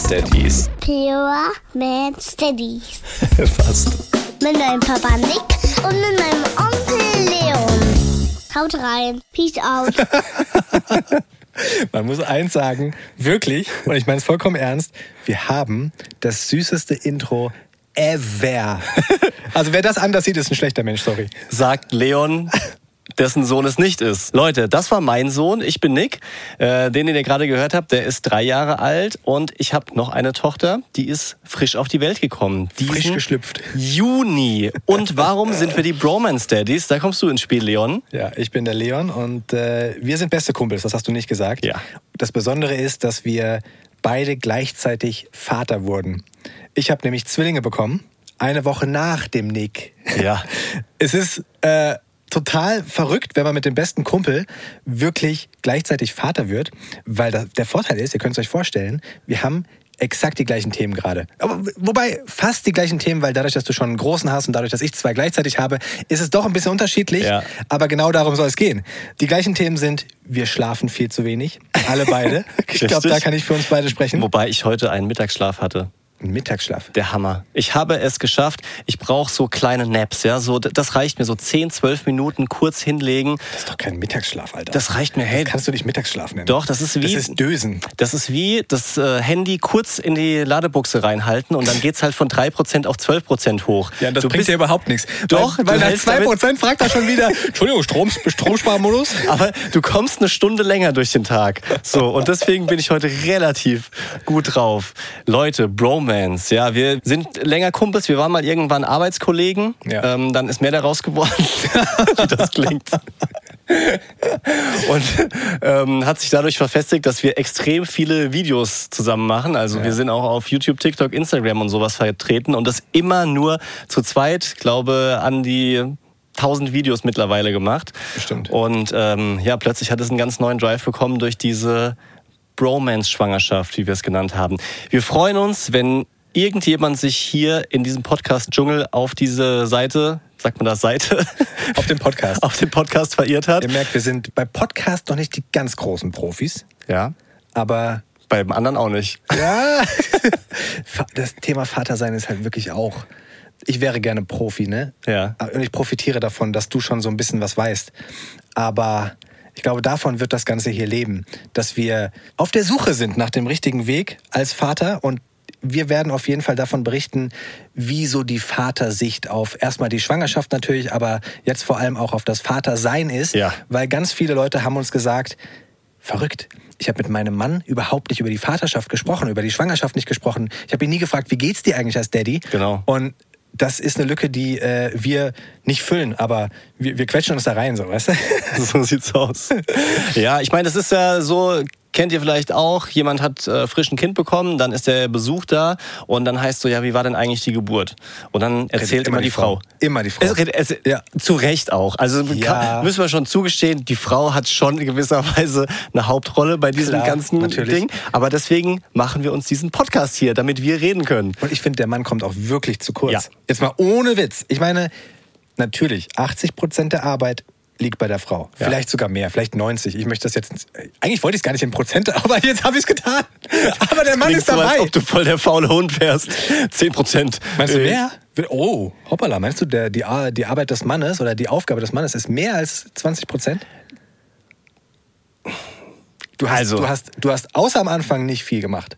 Steadies. Pure Man Steadies. Fast. Mit meinem Papa Nick und mit meinem Onkel Leon. Haut rein. Peace out. Man muss eins sagen, wirklich, und ich meine es vollkommen ernst, wir haben das süßeste Intro ever. Also wer das anders sieht, ist ein schlechter Mensch, sorry. Sagt Leon, dessen Sohn es nicht ist. Leute, das war mein Sohn. Ich bin Nick. Äh, den, den ihr gerade gehört habt, der ist drei Jahre alt und ich habe noch eine Tochter, die ist frisch auf die Welt gekommen. Diesen Frisch geschlüpft. Juni. Und warum sind wir die Bromance Daddies? Da kommst du ins Spiel, Leon. Ja, ich bin der Leon und äh, wir sind beste Kumpels, das hast du nicht gesagt. Ja. Das Besondere ist, dass wir beide gleichzeitig Vater wurden. Ich habe nämlich Zwillinge bekommen, eine Woche nach dem Nick. Ja. Es ist äh, total verrückt, wenn man mit dem besten Kumpel wirklich gleichzeitig Vater wird, weil das, der Vorteil ist, ihr könnt es euch vorstellen, wir haben exakt die gleichen Themen gerade. Aber wobei fast die gleichen Themen, weil dadurch, dass du schon einen großen hast und dadurch, dass ich zwei gleichzeitig habe, ist es doch ein bisschen unterschiedlich. Ja. Aber genau darum soll es gehen. Die gleichen Themen sind, wir schlafen viel zu wenig. Alle beide. ich glaube, da kann ich für uns beide sprechen. Wobei ich heute einen Mittagsschlaf hatte. Ein Mittagsschlaf. Der Hammer. Ich habe es geschafft. Ich brauche so kleine Naps, ja. So, das reicht mir, so 10, 12 Minuten kurz hinlegen. Das ist doch kein Mittagsschlaf, Alter. Das reicht mir. Hey, das kannst du nicht Mittagsschlaf nennen. Doch, das ist wie- Das ist Dösen. Das ist wie das äh, Handy kurz in die Ladebuchse reinhalten und dann geht's halt von 3% auf 12% hoch. Ja, das Du bringt dir überhaupt nichts. Doch, weil, weil nach hältst 2% fragt er schon wieder, Entschuldigung, Strom, Stromsparmodus? Aber du kommst eine Stunde länger durch den Tag. So, und deswegen bin ich heute relativ gut drauf. Leute, Bromance, ja, wir sind länger Kumpels, wir waren mal irgendwann Arbeitskollegen. Ja. Ähm, dann ist mehr daraus geworden, wie das klingt. Und ähm, hat sich dadurch verfestigt, dass wir extrem viele Videos zusammen machen. Also wir sind auch auf YouTube, TikTok, Instagram und sowas vertreten und das immer nur zu zweit, glaube an die 1000 Videos mittlerweile gemacht. Bestimmt. Und ähm, ja, plötzlich hat es einen ganz neuen Drive bekommen durch diese Bromance-Schwangerschaft, wie wir es genannt haben. Wir freuen uns, wenn irgendjemand sich hier in diesem Podcast-Dschungel auf diese Seite, sagt man das Seite, Auf dem Podcast. auf den Podcast verirrt hat. Ihr merkt, wir sind bei Podcast noch nicht die ganz großen Profis, Ja, aber beim anderen auch nicht. ja, das Thema Vatersein ist halt wirklich auch. Ich wäre gerne Profi, ne? Ja. Und ich profitiere davon, dass du schon so ein bisschen was weißt. Aber ich glaube, davon wird das Ganze hier leben, dass wir auf der Suche sind nach dem richtigen Weg als Vater und wir werden auf jeden Fall davon berichten, wie so die Vatersicht auf erstmal die Schwangerschaft natürlich, aber jetzt vor allem auch auf das Vatersein ist. Ja. Weil ganz viele Leute haben uns gesagt, verrückt. Ich habe mit meinem Mann überhaupt nicht über die Vaterschaft gesprochen, über die Schwangerschaft nicht gesprochen. Ich habe ihn nie gefragt, wie geht's dir eigentlich als Daddy? Genau. Und das ist eine Lücke, die äh, wir nicht füllen, aber wir, wir quetschen uns da rein, so, weißt du? so sieht's aus. Ja, ich meine, das ist ja so, kennt ihr vielleicht auch, jemand hat äh, frisch ein Kind bekommen, dann ist der Besuch da und dann heißt so, ja, wie war denn eigentlich die Geburt? Und dann erzählt immer, die Frau. Immer die Frau. Es, es, Ja. Zu Recht auch. Also Ja. kann, müssen wir schon zugestehen, die Frau hat schon in gewisser Weise eine Hauptrolle bei diesem Klar, ganzen natürlich. Ding. Aber deswegen machen wir uns diesen Podcast hier, damit wir reden können. Und ich finde, der Mann kommt auch wirklich zu kurz. Ja. Jetzt mal ohne Witz. Ich meine, natürlich, 80 Prozent der Arbeit liegt bei der Frau. Ja. Vielleicht sogar mehr, vielleicht 90. Ich möchte das jetzt. Eigentlich wollte ich es gar nicht in Prozent, aber jetzt habe ich es getan. Aber der Mann ist so, dabei. als ob du voll der faule Hund wärst. 10 Prozent. Meinst du mehr? Oh, hoppala. Meinst du, der, die, die Arbeit des Mannes oder die Aufgabe des Mannes ist mehr als 20 Prozent? Du hast, Also- du, hast, du hast außer am Anfang nicht viel gemacht.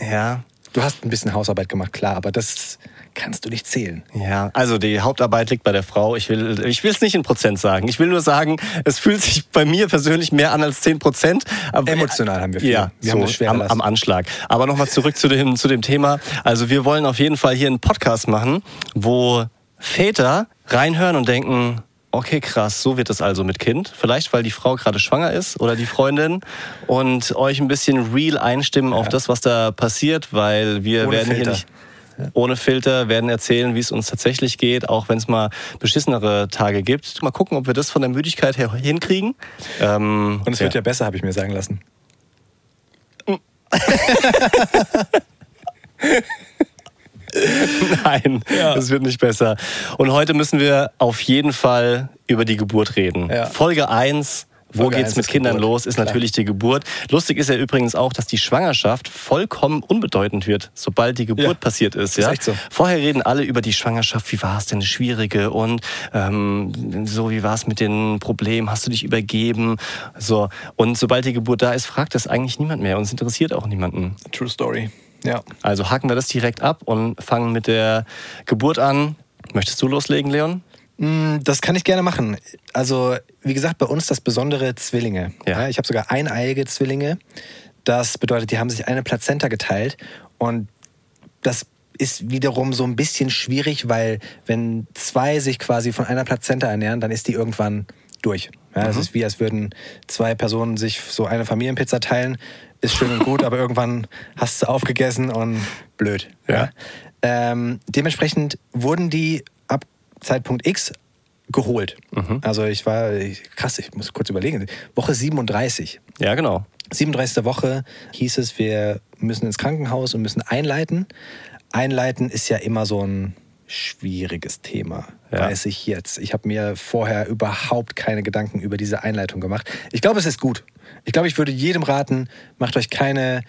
Ja. Du hast ein bisschen Hausarbeit gemacht, klar, aber das kannst du nicht zählen. Ja, also die Hauptarbeit liegt bei der Frau. Ich will ich will es nicht in Prozent sagen. Ich will nur sagen, es fühlt sich bei mir persönlich mehr an als 10 Prozent. Aber- Emotional haben wir viel. Ja, Wir so, haben eine schwere am, am Anschlag. Aber nochmal zurück zu dem, zu dem Thema. Also wir wollen auf jeden Fall hier einen Podcast machen, wo Väter reinhören und denken, okay, krass, so wird es also mit Kind. Vielleicht, weil die Frau gerade schwanger ist oder die Freundin und euch ein bisschen real einstimmen auf das, was da passiert, weil wir Ohne werden Filter. hier nicht ohne Filter, werden erzählen, wie es uns tatsächlich geht, auch wenn es mal beschissenere Tage gibt. Mal gucken, ob wir das von der Müdigkeit her hinkriegen. Ähm, Und es wird ja besser, habe ich mir sagen lassen. Nein, es wird nicht besser. Und heute müssen wir auf jeden Fall über die Geburt reden. Ja. Folge 1 Wo geht's mit ist Kindern Geburt. los? Ist Klar. natürlich die Geburt. Lustig ist ja übrigens auch, dass die Schwangerschaft vollkommen unbedeutend wird, sobald die Geburt Ja, passiert ist. ist Ja? echt so. Vorher reden alle über die Schwangerschaft. Wie war es denn, eine schwierige? Und ähm, so, wie war es mit den Problemen? Hast du dich übergeben? So. Und sobald die Geburt da ist, fragt das eigentlich niemand mehr. Und es interessiert auch niemanden. True Story. Ja. Also haken wir das direkt ab und fangen mit der Geburt an. Möchtest du loslegen, Leon? Mm, Das kann ich gerne machen. Also, wie gesagt, bei uns das Besondere Zwillinge. Ja. ich habe sogar eineiige Zwillinge. Das bedeutet, die haben sich eine Plazenta geteilt. Und das ist wiederum so ein bisschen schwierig, weil wenn zwei sich quasi von einer Plazenta ernähren, dann ist die irgendwann durch. Ja, Mhm. Das ist wie, als würden zwei Personen sich so eine Familienpizza teilen. Ist schön und gut, aber irgendwann hast du aufgegessen und blöd. Ja. Ähm, dementsprechend wurden die Zeitpunkt X geholt. Mhm. Also ich war, ich, krass, ich muss kurz überlegen, Woche 37. Ja, genau. 37. Woche hieß es, wir müssen ins Krankenhaus und müssen einleiten. Einleiten ist ja immer so ein schwieriges Thema, Ja. weiß ich jetzt. Ich habe mir vorher überhaupt keine Gedanken über diese Einleitung gemacht. Ich glaube, es ist gut. Ich glaube, ich würde jedem raten, macht euch keine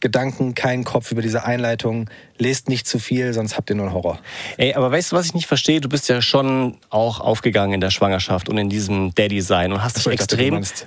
Gedanken, keinen Kopf über diese Einleitung. Lest nicht zu viel, sonst habt ihr nur einen Horror. Ey, aber weißt du, was ich nicht verstehe? Du bist ja schon auch aufgegangen in der Schwangerschaft und in diesem Daddy-Sein und hast dich dachte, extrem... meinst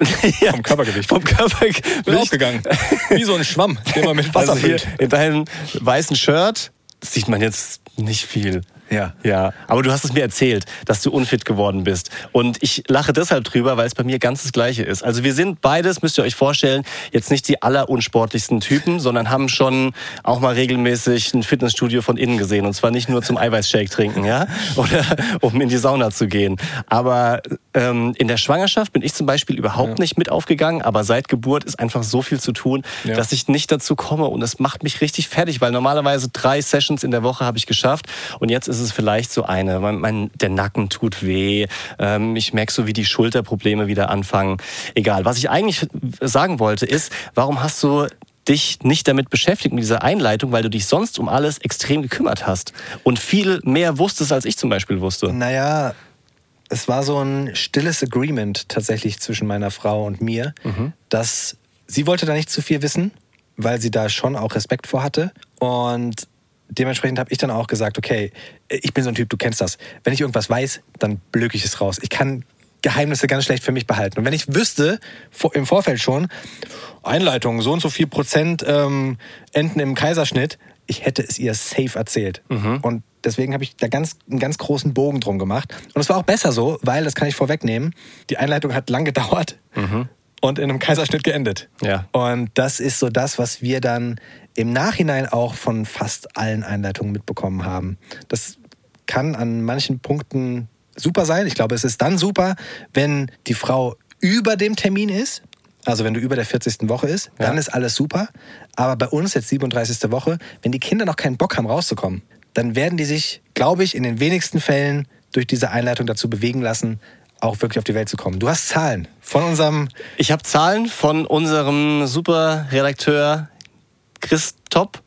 ja, vom Körpergewicht. Vom Körper. bin aufgegangen. Wie so ein Schwamm, den man mit Wasser Also füllt. in deinem weißen Shirt sieht man jetzt nicht viel. Ja. Ja, aber du hast es mir erzählt, dass du unfit geworden bist. Und ich lache deshalb drüber, weil es bei mir ganz das Gleiche ist. Also wir sind beides, müsst ihr euch vorstellen, jetzt nicht die allerunsportlichsten Typen, sondern haben schon auch mal regelmäßig ein Fitnessstudio von innen gesehen. Und zwar nicht nur zum Eiweißshake trinken, ja, oder um in die Sauna zu gehen. Aber ähm, in der Schwangerschaft bin ich zum Beispiel überhaupt nicht mit aufgegangen. Aber seit Geburt ist einfach so viel zu tun, Ja. dass ich nicht dazu komme. Und es macht mich richtig fertig, weil normalerweise drei Sessions in der Woche habe ich geschafft. Und jetzt ist es vielleicht so eine. Mein, mein, der Nacken tut weh. Ähm, ich merke so, wie die Schulterprobleme wieder anfangen. Egal. Was ich eigentlich sagen wollte, ist, warum hast du dich nicht damit beschäftigt mit dieser Einleitung, weil du dich sonst um alles extrem gekümmert hast und viel mehr wusstest, als ich zum Beispiel wusste. Naja, es war so ein stilles Agreement tatsächlich zwischen meiner Frau und mir, dass sie wollte da nicht zu viel wissen, weil sie da schon auch Respekt vor hatte. Und dementsprechend habe ich dann auch gesagt, okay, ich bin so ein Typ, du kennst das. Wenn ich irgendwas weiß, dann blöke ich es raus. Ich kann Geheimnisse ganz schlecht für mich behalten. Und wenn ich wüsste, im Vorfeld schon, Einleitung, so und so viel Prozent ähm, enden im Kaiserschnitt, ich hätte es ihr safe erzählt. Und deswegen habe ich da ganz, einen ganz großen Bogen drum gemacht. Und es war auch besser so, weil, das kann ich vorwegnehmen, die Einleitung hat lang gedauert und in einem Kaiserschnitt geendet. Ja. Und das ist so das, was wir dann im Nachhinein auch von fast allen Einleitungen mitbekommen haben. Das kann an manchen Punkten super sein. Ich glaube, es ist dann super, wenn die Frau über dem Termin ist. Also wenn du über der 40. Woche ist, dann Ja. ist alles super. Aber bei uns jetzt 37. Woche, wenn die Kinder noch keinen Bock haben rauszukommen, dann werden die sich, glaube ich, in den wenigsten Fällen durch diese Einleitung dazu bewegen lassen, auch wirklich auf die Welt zu kommen. Du hast Zahlen von unserem Ich habe Zahlen von unserem Superredakteur Chris Top.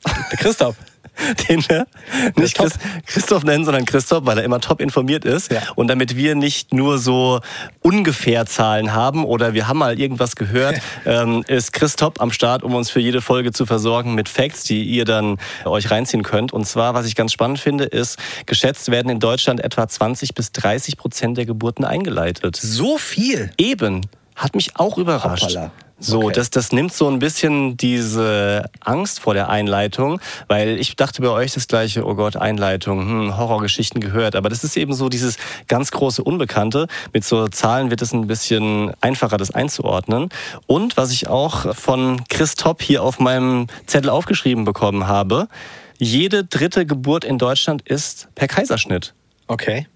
Christoph. den wir nicht Top. Chris, Christoph nennen, sondern Christoph, weil er immer top informiert ist. Ja. Und damit wir nicht nur so ungefähr Zahlen haben oder wir haben mal irgendwas gehört, ähm, ist Christoph am Start, um uns für jede Folge zu versorgen mit Facts, die ihr dann euch reinziehen könnt. Und zwar, was ich ganz spannend finde, ist, geschätzt werden in Deutschland etwa 20 bis 30 Prozent der Geburten eingeleitet. So viel. Eben. Hat mich auch überrascht. Hoppala. So, Okay. das, das nimmt so ein bisschen diese Angst vor der Einleitung, weil ich dachte bei euch das gleiche, oh Gott, Einleitung, hm, Horrorgeschichten gehört, aber das ist eben so dieses ganz große Unbekannte. Mit so Zahlen wird es ein bisschen einfacher, das einzuordnen. Und was ich auch von Chris Topp hier auf meinem Zettel aufgeschrieben bekommen habe, jede dritte Geburt in Deutschland ist per Kaiserschnitt. Okay.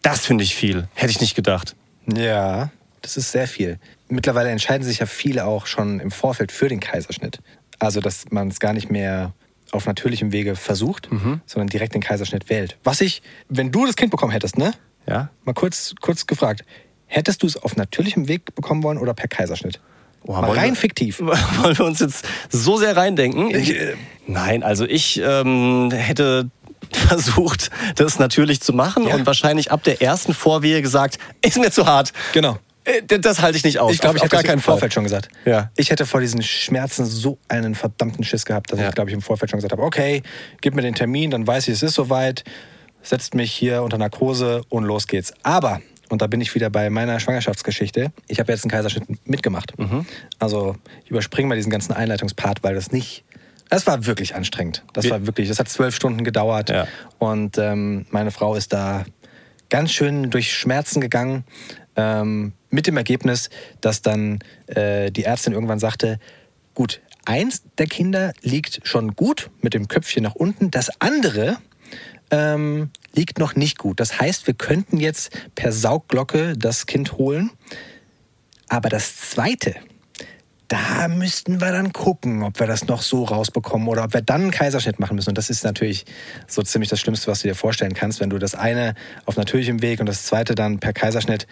Das finde ich viel. Hätte ich nicht gedacht. Ja, das ist sehr viel. Mittlerweile entscheiden sich ja viele auch schon im Vorfeld für den Kaiserschnitt. Also, dass man es gar nicht mehr auf natürlichem Wege versucht, sondern direkt den Kaiserschnitt wählt. Was ich, wenn du das Kind bekommen hättest, ne? Ja? Mal kurz, kurz gefragt. Hättest du es auf natürlichem Weg bekommen wollen oder per Kaiserschnitt? Oh, Mal rein wir- fiktiv. Wollen wir uns jetzt so sehr reindenken? Ich, äh, Nein, also ich ähm, hätte versucht, das natürlich zu machen Ja. und wahrscheinlich ab der ersten Vorwehe gesagt, ist mir zu hart. Genau. Äh, Das halte ich nicht aus. Ich glaube, ich hätte gar keinen Fall. Vorfeld schon gesagt. Ja. Ich hätte vor diesen Schmerzen so einen verdammten Schiss gehabt, dass Ja. ich, glaube ich, im Vorfeld schon gesagt habe, okay, gib mir den Termin, dann weiß ich, es ist soweit, setzt mich hier unter Narkose und los geht's. Aber, und da bin ich wieder bei meiner Schwangerschaftsgeschichte, ich habe jetzt einen Kaiserschnitt mitgemacht. Mhm. Also ich überspringe mal diesen ganzen Einleitungspart, weil das nicht... Das war wirklich anstrengend. Das war wirklich, das hat zwölf Stunden gedauert. Ja. Und ähm, meine Frau ist da ganz schön durch Schmerzen gegangen. Ähm, mit dem Ergebnis, dass dann äh, die Ärztin irgendwann sagte, gut, eins der Kinder liegt schon gut mit dem Köpfchen nach unten, das andere ähm, liegt noch nicht gut. Das heißt, wir könnten jetzt per Saugglocke das Kind holen. Aber das zweite, da müssten wir dann gucken, ob wir das noch so rausbekommen oder ob wir dann einen Kaiserschnitt machen müssen. Und das ist natürlich so ziemlich das Schlimmste, was du dir vorstellen kannst, wenn du das eine auf natürlichem Weg und das zweite dann per Kaiserschnitt.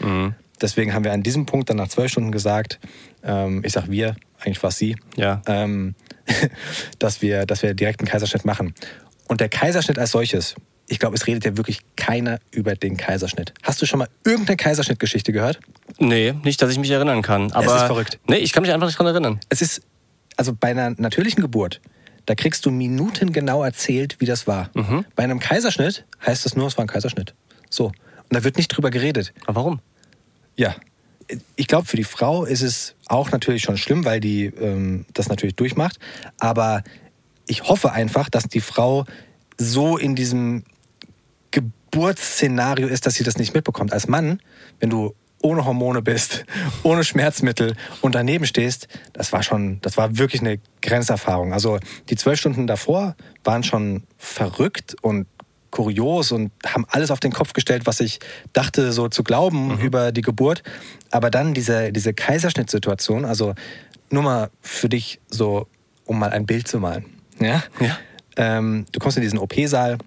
Deswegen haben wir an diesem Punkt dann nach zwölf Stunden gesagt, ähm, ich sag wir, eigentlich war es sie, Ja. ähm, dass, wir, dass wir direkt einen Kaiserschnitt machen. Und der Kaiserschnitt als solches, ich glaube, es redet ja wirklich keiner über den Kaiserschnitt. Hast du schon mal irgendeine Kaiserschnittgeschichte gehört? Nee, nicht, dass ich mich erinnern kann. Aber ist verrückt. Nee, ich kann mich einfach nicht dran erinnern. Es ist, also bei einer natürlichen Geburt, da kriegst du minutengenau erzählt, wie das war. Bei einem Kaiserschnitt heißt es nur, es war ein Kaiserschnitt. So. Und da wird nicht drüber geredet. Aber warum? Ja. Ich glaube, für die Frau ist es auch natürlich schon schlimm, weil die ähm, das natürlich durchmacht. Aber ich hoffe einfach, dass die Frau so in diesem Geburtsszenario ist, dass sie das nicht mitbekommt. Als Mann, wenn du ohne Hormone bist, ohne Schmerzmittel und daneben stehst, das war schon, das war wirklich eine Grenzerfahrung. Also die zwölf Stunden davor waren schon verrückt und kurios und haben alles auf den Kopf gestellt, was ich dachte, so zu glauben über die Geburt. Aber dann diese, diese Kaiserschnittsituation, also nur mal für dich so, um mal ein Bild zu malen. Ja? Ja. Ähm, du kommst in diesen OP-Saal,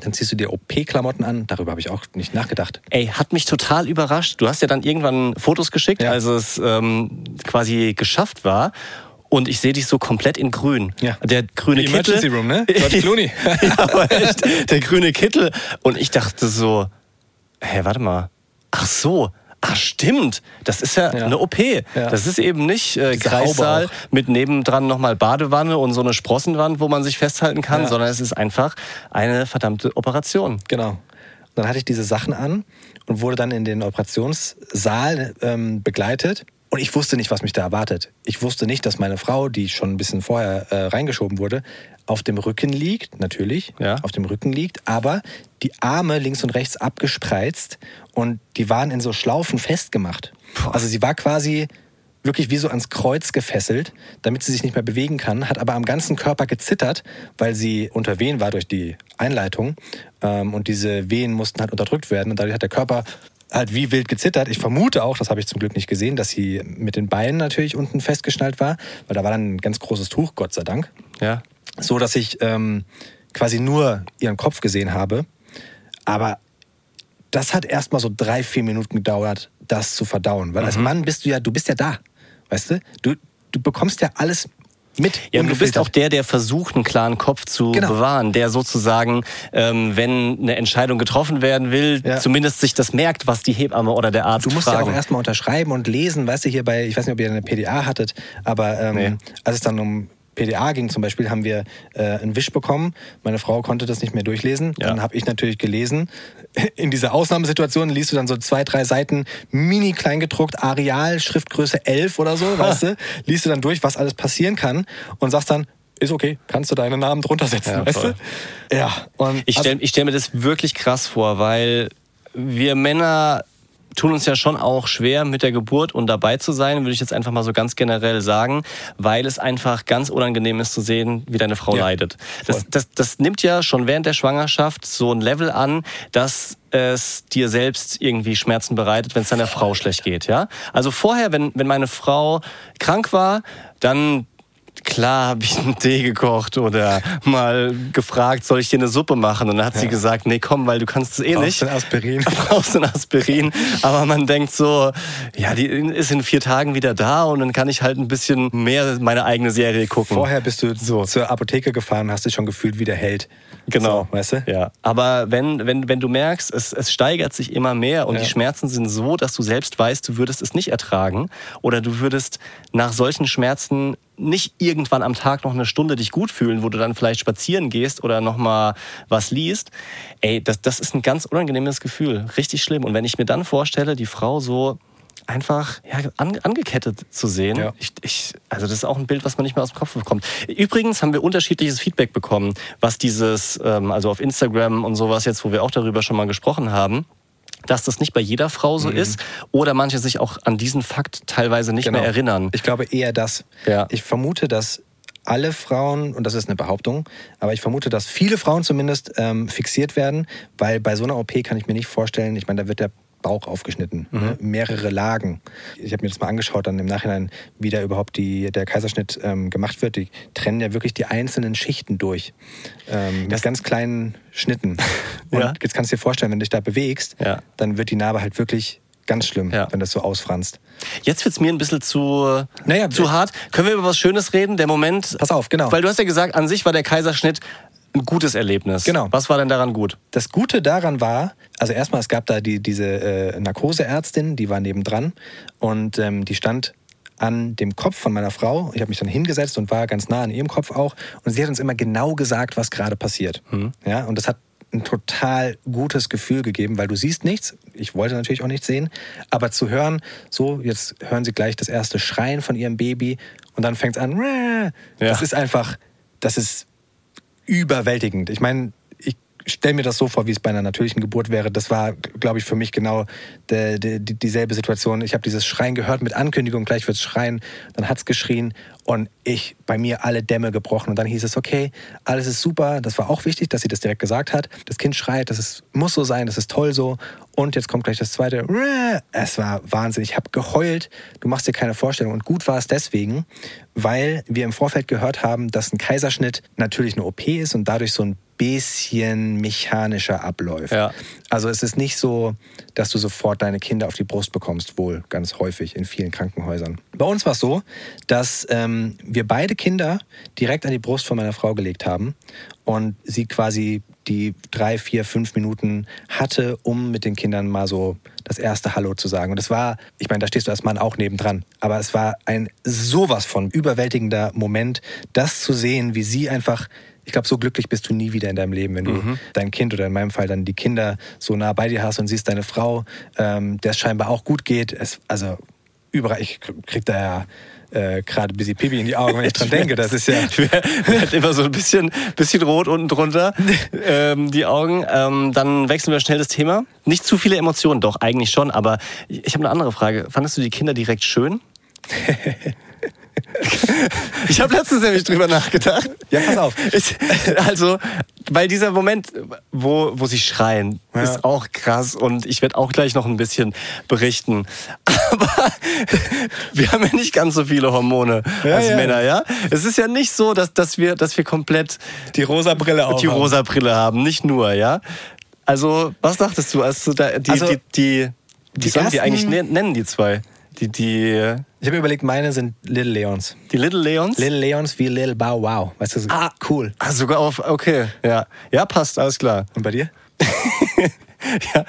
dann ziehst du dir OP-Klamotten an. Darüber habe ich auch nicht nachgedacht. Ey, hat mich total überrascht. Du hast ja dann irgendwann Fotos geschickt, Ja. als es ähm, quasi geschafft war. Und ich sehe dich so komplett in grün. Ja. Der grüne Emergency Kittel. Room, ne? George Clooney. ja, aber echt. Der grüne Kittel. Und ich dachte so, hä, warte mal. Ach so. Ach stimmt, das ist ja, Ja. eine OP. Ja. Das ist eben nicht äh, Kreissaal mit nebendran nochmal Badewanne und so eine Sprossenwand, wo man sich festhalten kann, Ja. sondern es ist einfach eine verdammte Operation. Genau. Dann hatte ich diese Sachen an und wurde dann in den Operationssaal ähm, begleitet. Und ich wusste nicht, was mich da erwartet. Ich wusste nicht, dass meine Frau, die schon ein bisschen vorher äh, reingeschoben wurde, auf dem Rücken liegt, natürlich, Ja. auf dem Rücken liegt, aber die Arme links und rechts abgespreizt und die waren in so Schlaufen festgemacht. Boah. Also sie war quasi wirklich wie so ans Kreuz gefesselt, damit sie sich nicht mehr bewegen kann, hat aber am ganzen Körper gezittert, weil sie unter Wehen war durch die Einleitung. Ähm, und diese Wehen mussten halt unterdrückt werden. Und dadurch hat der Körper halt wie wild gezittert. Ich vermute auch, das habe ich zum Glück nicht gesehen, dass sie mit den Beinen natürlich unten festgeschnallt war, weil da war dann ein ganz großes Tuch, Gott sei Dank. Ja. So dass ich ähm, quasi nur ihren Kopf gesehen habe. Aber das hat erst mal so drei, vier Minuten gedauert, das zu verdauen. Weil Mhm. als Mann bist du ja, du bist ja da. Weißt du? Du, du bekommst ja alles mit. Ja, und du bist auch der, der versucht, einen klaren Kopf zu Genau. bewahren, der sozusagen, ähm, wenn eine Entscheidung getroffen werden will, Ja. zumindest sich das merkt, was die Hebamme oder der Arzt Du musst fragen. ja auch erstmal unterschreiben und lesen, weißt du, hier bei, ich weiß nicht, ob ihr eine PDA hattet, aber ähm, Nee. als es dann um PDA ging zum Beispiel, haben wir äh, einen Wisch bekommen. Meine Frau konnte das nicht mehr durchlesen. Ja. Dann habe ich natürlich gelesen. In dieser Ausnahmesituation liest du dann so zwei, drei Seiten mini klein gedruckt, Areal, Schriftgröße 11 oder so, weißt du? Liest du dann durch, was alles passieren kann und sagst dann, ist okay, kannst du deinen Namen drunter setzen, Ja, weißt du? Ja, und Ich also- stelle ich stell mir das wirklich krass vor, weil wir Männer tun uns ja schon auch schwer mit der Geburt und dabei zu sein, würde ich jetzt einfach mal so ganz generell sagen, weil es einfach ganz unangenehm ist zu sehen, wie deine Frau Ja, leidet. Das, das, das nimmt ja schon während der Schwangerschaft so ein Level an, dass es dir selbst irgendwie Schmerzen bereitet, wenn es deiner Frau schlecht geht, ja? Also vorher, wenn, wenn meine Frau krank war, dann klar habe ich einen Tee gekocht oder mal gefragt, soll ich dir eine Suppe machen? Und dann hat sie gesagt, nee, komm, weil du kannst es eh Brauchst nicht. du ein Aspirin? brauchst ein Aspirin. Aber man denkt so, ja, die ist in vier Tagen wieder da und dann kann ich halt ein bisschen mehr meine eigene Serie gucken. Vorher bist du So. zur Apotheke gefahren hast dich schon gefühlt wie der Held. Genau. So, weißt du? Ja. Aber wenn, wenn, wenn du merkst, es, es steigert sich immer mehr und Ja. die Schmerzen sind so, dass du selbst weißt, du würdest es nicht ertragen oder du würdest nach solchen Schmerzen nicht irgendwann am Tag noch eine Stunde dich gut fühlen, wo du dann vielleicht spazieren gehst oder noch mal was liest. Ey, das, das ist ein ganz unangenehmes Gefühl. Richtig schlimm. Und wenn ich mir dann vorstelle, die Frau so einfach ja, an, angekettet zu sehen. Ja. Ich, ich, also das ist auch ein Bild, was man nicht mehr aus dem Kopf bekommt. Übrigens haben wir unterschiedliches Feedback bekommen, was dieses, ähm, also auf Instagram und sowas jetzt, wo wir auch darüber schon mal gesprochen haben, dass das nicht bei jeder Frau Mhm. so ist oder manche sich auch an diesen Fakt teilweise nicht mehr erinnern. Genau. Ich glaube eher das. Ja. Ich vermute, dass alle Frauen, und das ist eine Behauptung, aber ich vermute, dass viele Frauen zumindest ähm, fixiert werden, weil bei so einer OP kann ich mir nicht vorstellen, ich meine, da wird der Bauch aufgeschnitten, ne? mehrere Lagen. Ich habe mir das mal angeschaut, dann im Nachhinein, wie da überhaupt die, der Kaiserschnitt ähm, gemacht wird. Die trennen ja wirklich die einzelnen Schichten durch, ähm, mit ganz kleinen Schnitten. Und Ja. jetzt kannst du dir vorstellen, wenn du dich da bewegst, Ja. dann wird die Narbe halt wirklich ganz schlimm, Ja. wenn das so ausfranst. Jetzt wird's mir ein bisschen zu, Naja, zu hart. Können wir über was Schönes reden? Der Moment. Pass auf, genau. Weil du hast ja gesagt, an sich war der Kaiserschnitt ein gutes Erlebnis. Genau. Was war denn daran gut? Das Gute daran war, also erstmal, es gab da die, diese äh, Narkoseärztin, die war nebendran und ähm, die stand an dem Kopf von meiner Frau. Ich habe mich dann hingesetzt und war ganz nah an ihrem Kopf auch. Und sie hat uns immer genau gesagt, was gerade passiert. Ja, und das hat ein total gutes Gefühl gegeben, weil du siehst nichts. Ich wollte natürlich auch nichts sehen. Aber zu hören, so, jetzt hören sie gleich das erste Schreien von ihrem Baby und dann fängt es an. Ja. Das ist einfach, das ist überwältigend. Ich meine, stelle mir das so vor, wie es bei einer natürlichen Geburt wäre. Das war, glaube ich, für mich genau de, de, die- dieselbe Situation. Ich habe dieses Schreien gehört mit Ankündigung, gleich wird's schreien. Dann hat's geschrien und ich bei mir alle Dämme gebrochen. Und dann hieß es, okay, alles ist super. Das war auch wichtig, dass sie das direkt gesagt hat. Das Kind schreit, das ist, muss so sein, das ist toll so. Und jetzt kommt gleich das zweite. Es war Wahnsinn. Ich habe geheult. Du machst dir keine Vorstellung. Und gut war es deswegen, weil wir im Vorfeld gehört haben, dass ein Kaiserschnitt natürlich eine OP ist und dadurch so ein bisschen mechanischer abläuft. Ja. Also es ist nicht so, dass du sofort deine Kinder auf die Brust bekommst, wohl ganz häufig in vielen Krankenhäusern. Bei uns war es so, dass ähm, wir beide Kinder direkt an die Brust von meiner Frau gelegt haben und sie quasi die drei, vier, fünf Minuten hatte, um mit den Kindern mal so das erste Hallo zu sagen. Und es war, ich meine, da stehst du als Mann auch nebendran, aber es war ein sowas von überwältigender Moment, das zu sehen, wie sie einfach ich glaube, so glücklich bist du nie wieder in deinem Leben, wenn du dein Kind oder in meinem Fall dann die Kinder so nah bei dir hast und siehst deine Frau, ähm, der es scheinbar auch gut geht. Es, also überall, ich krieg da ja äh, gerade ein bisschen Pipi in die Augen, wenn ich dran denke. Das ist ja. Ich werde immer so ein bisschen, bisschen rot unten drunter, ähm, die Augen. Ähm, dann wechseln wir schnell das Thema. Nicht zu viele Emotionen, doch, eigentlich schon. Aber ich, ich habe eine andere Frage. Fandest du die Kinder direkt schön? ich habe letztens nämlich drüber nachgedacht. Ja, pass auf. Ich, also, weil dieser Moment, wo, wo sie schreien, Ja. ist auch krass und ich werde auch gleich noch ein bisschen berichten. Aber wir haben ja nicht ganz so viele Hormone Ja, als ja. Männer, ja? Es ist ja nicht so, dass, dass, wir, dass wir komplett Die rosa Brille auf. die rosa Brille haben, nicht nur, ja? Also, was dachtest du, als du da, die, Also, die, die, wie die sollen die eigentlich nen- nennen, die zwei? Die, die, Ich habe überlegt, meine sind Little Leons. die Little Leons? Little Leons wie Little Bow Wow. Weißt du, so Ah. cool. Ah, sogar auf, okay, ja. Ja, passt, alles klar. Und bei dir? ja,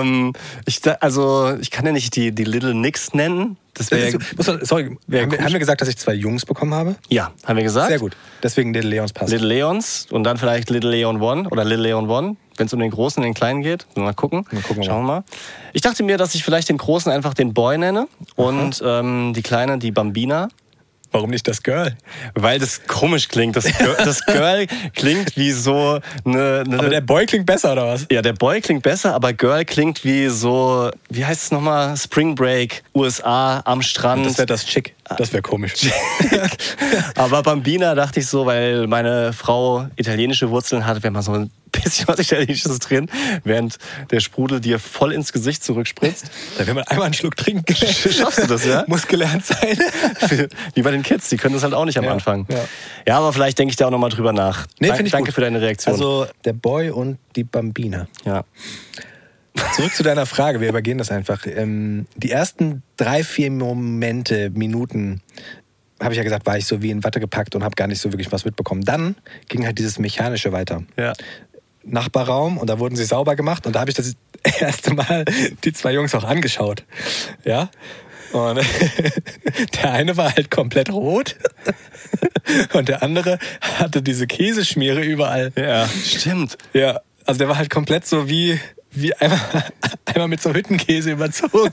ähm, ich, also ich kann ja nicht die, die Little Nicks nennen. Das ja, Muss man- Sorry, wär haben wir, haben wir gesagt, dass ich zwei Jungs bekommen habe? ja, haben wir gesagt. Sehr gut. Deswegen Little Leons passt. Little Leons und dann vielleicht Little Leon One oder Little Leon One, wenn es um den Großen und den Kleinen geht. Mal gucken. Mal gucken Schauen wir mal. Ich dachte mir, dass ich vielleicht den Großen einfach den Boy nenne und ähm, die Kleine die Bambina. Warum nicht das Girl? Weil das komisch klingt. Das Girl, das Girl klingt wie so eine, eine Aber der Boy klingt besser, oder was? Ja, der Boy klingt besser, aber Girl klingt wie so, wie heißt es nochmal? Spring Break, USA, am Strand. Das wäre das Chick. Das wäre komisch. Aber Bambina dachte ich so, weil meine Frau italienische Wurzeln hat, wenn man so ein bisschen was Italienisches drin, während der Sprudel dir voll ins Gesicht zurückspritzt. Da will man einmal einen Schluck trinken. Schaffst du das, ja? Muss gelernt sein. Wie bei den Kids, die können das halt auch nicht am Ja, Anfang. ja. ja, aber vielleicht denke ich da auch nochmal drüber nach. Nee, finde ich Danke gut. für deine Reaktion. Also der Boy und die Bambina. ja. Zurück zu deiner Frage, wir übergehen das einfach. Ähm, die ersten drei, vier Momente, Minuten, habe ich ja gesagt, war ich so wie in Watte gepackt und habe gar nicht so wirklich was mitbekommen. Dann ging halt dieses Mechanische weiter. ja. Nachbarraum und da wurden sie sauber gemacht und da habe ich das erste Mal die zwei Jungs auch angeschaut. Ja. Und der eine war halt komplett rot und der andere hatte diese Käseschmiere überall. Ja, stimmt. Ja, also der war halt komplett so wie, wie einmal, einmal mit so Hüttenkäse überzogen.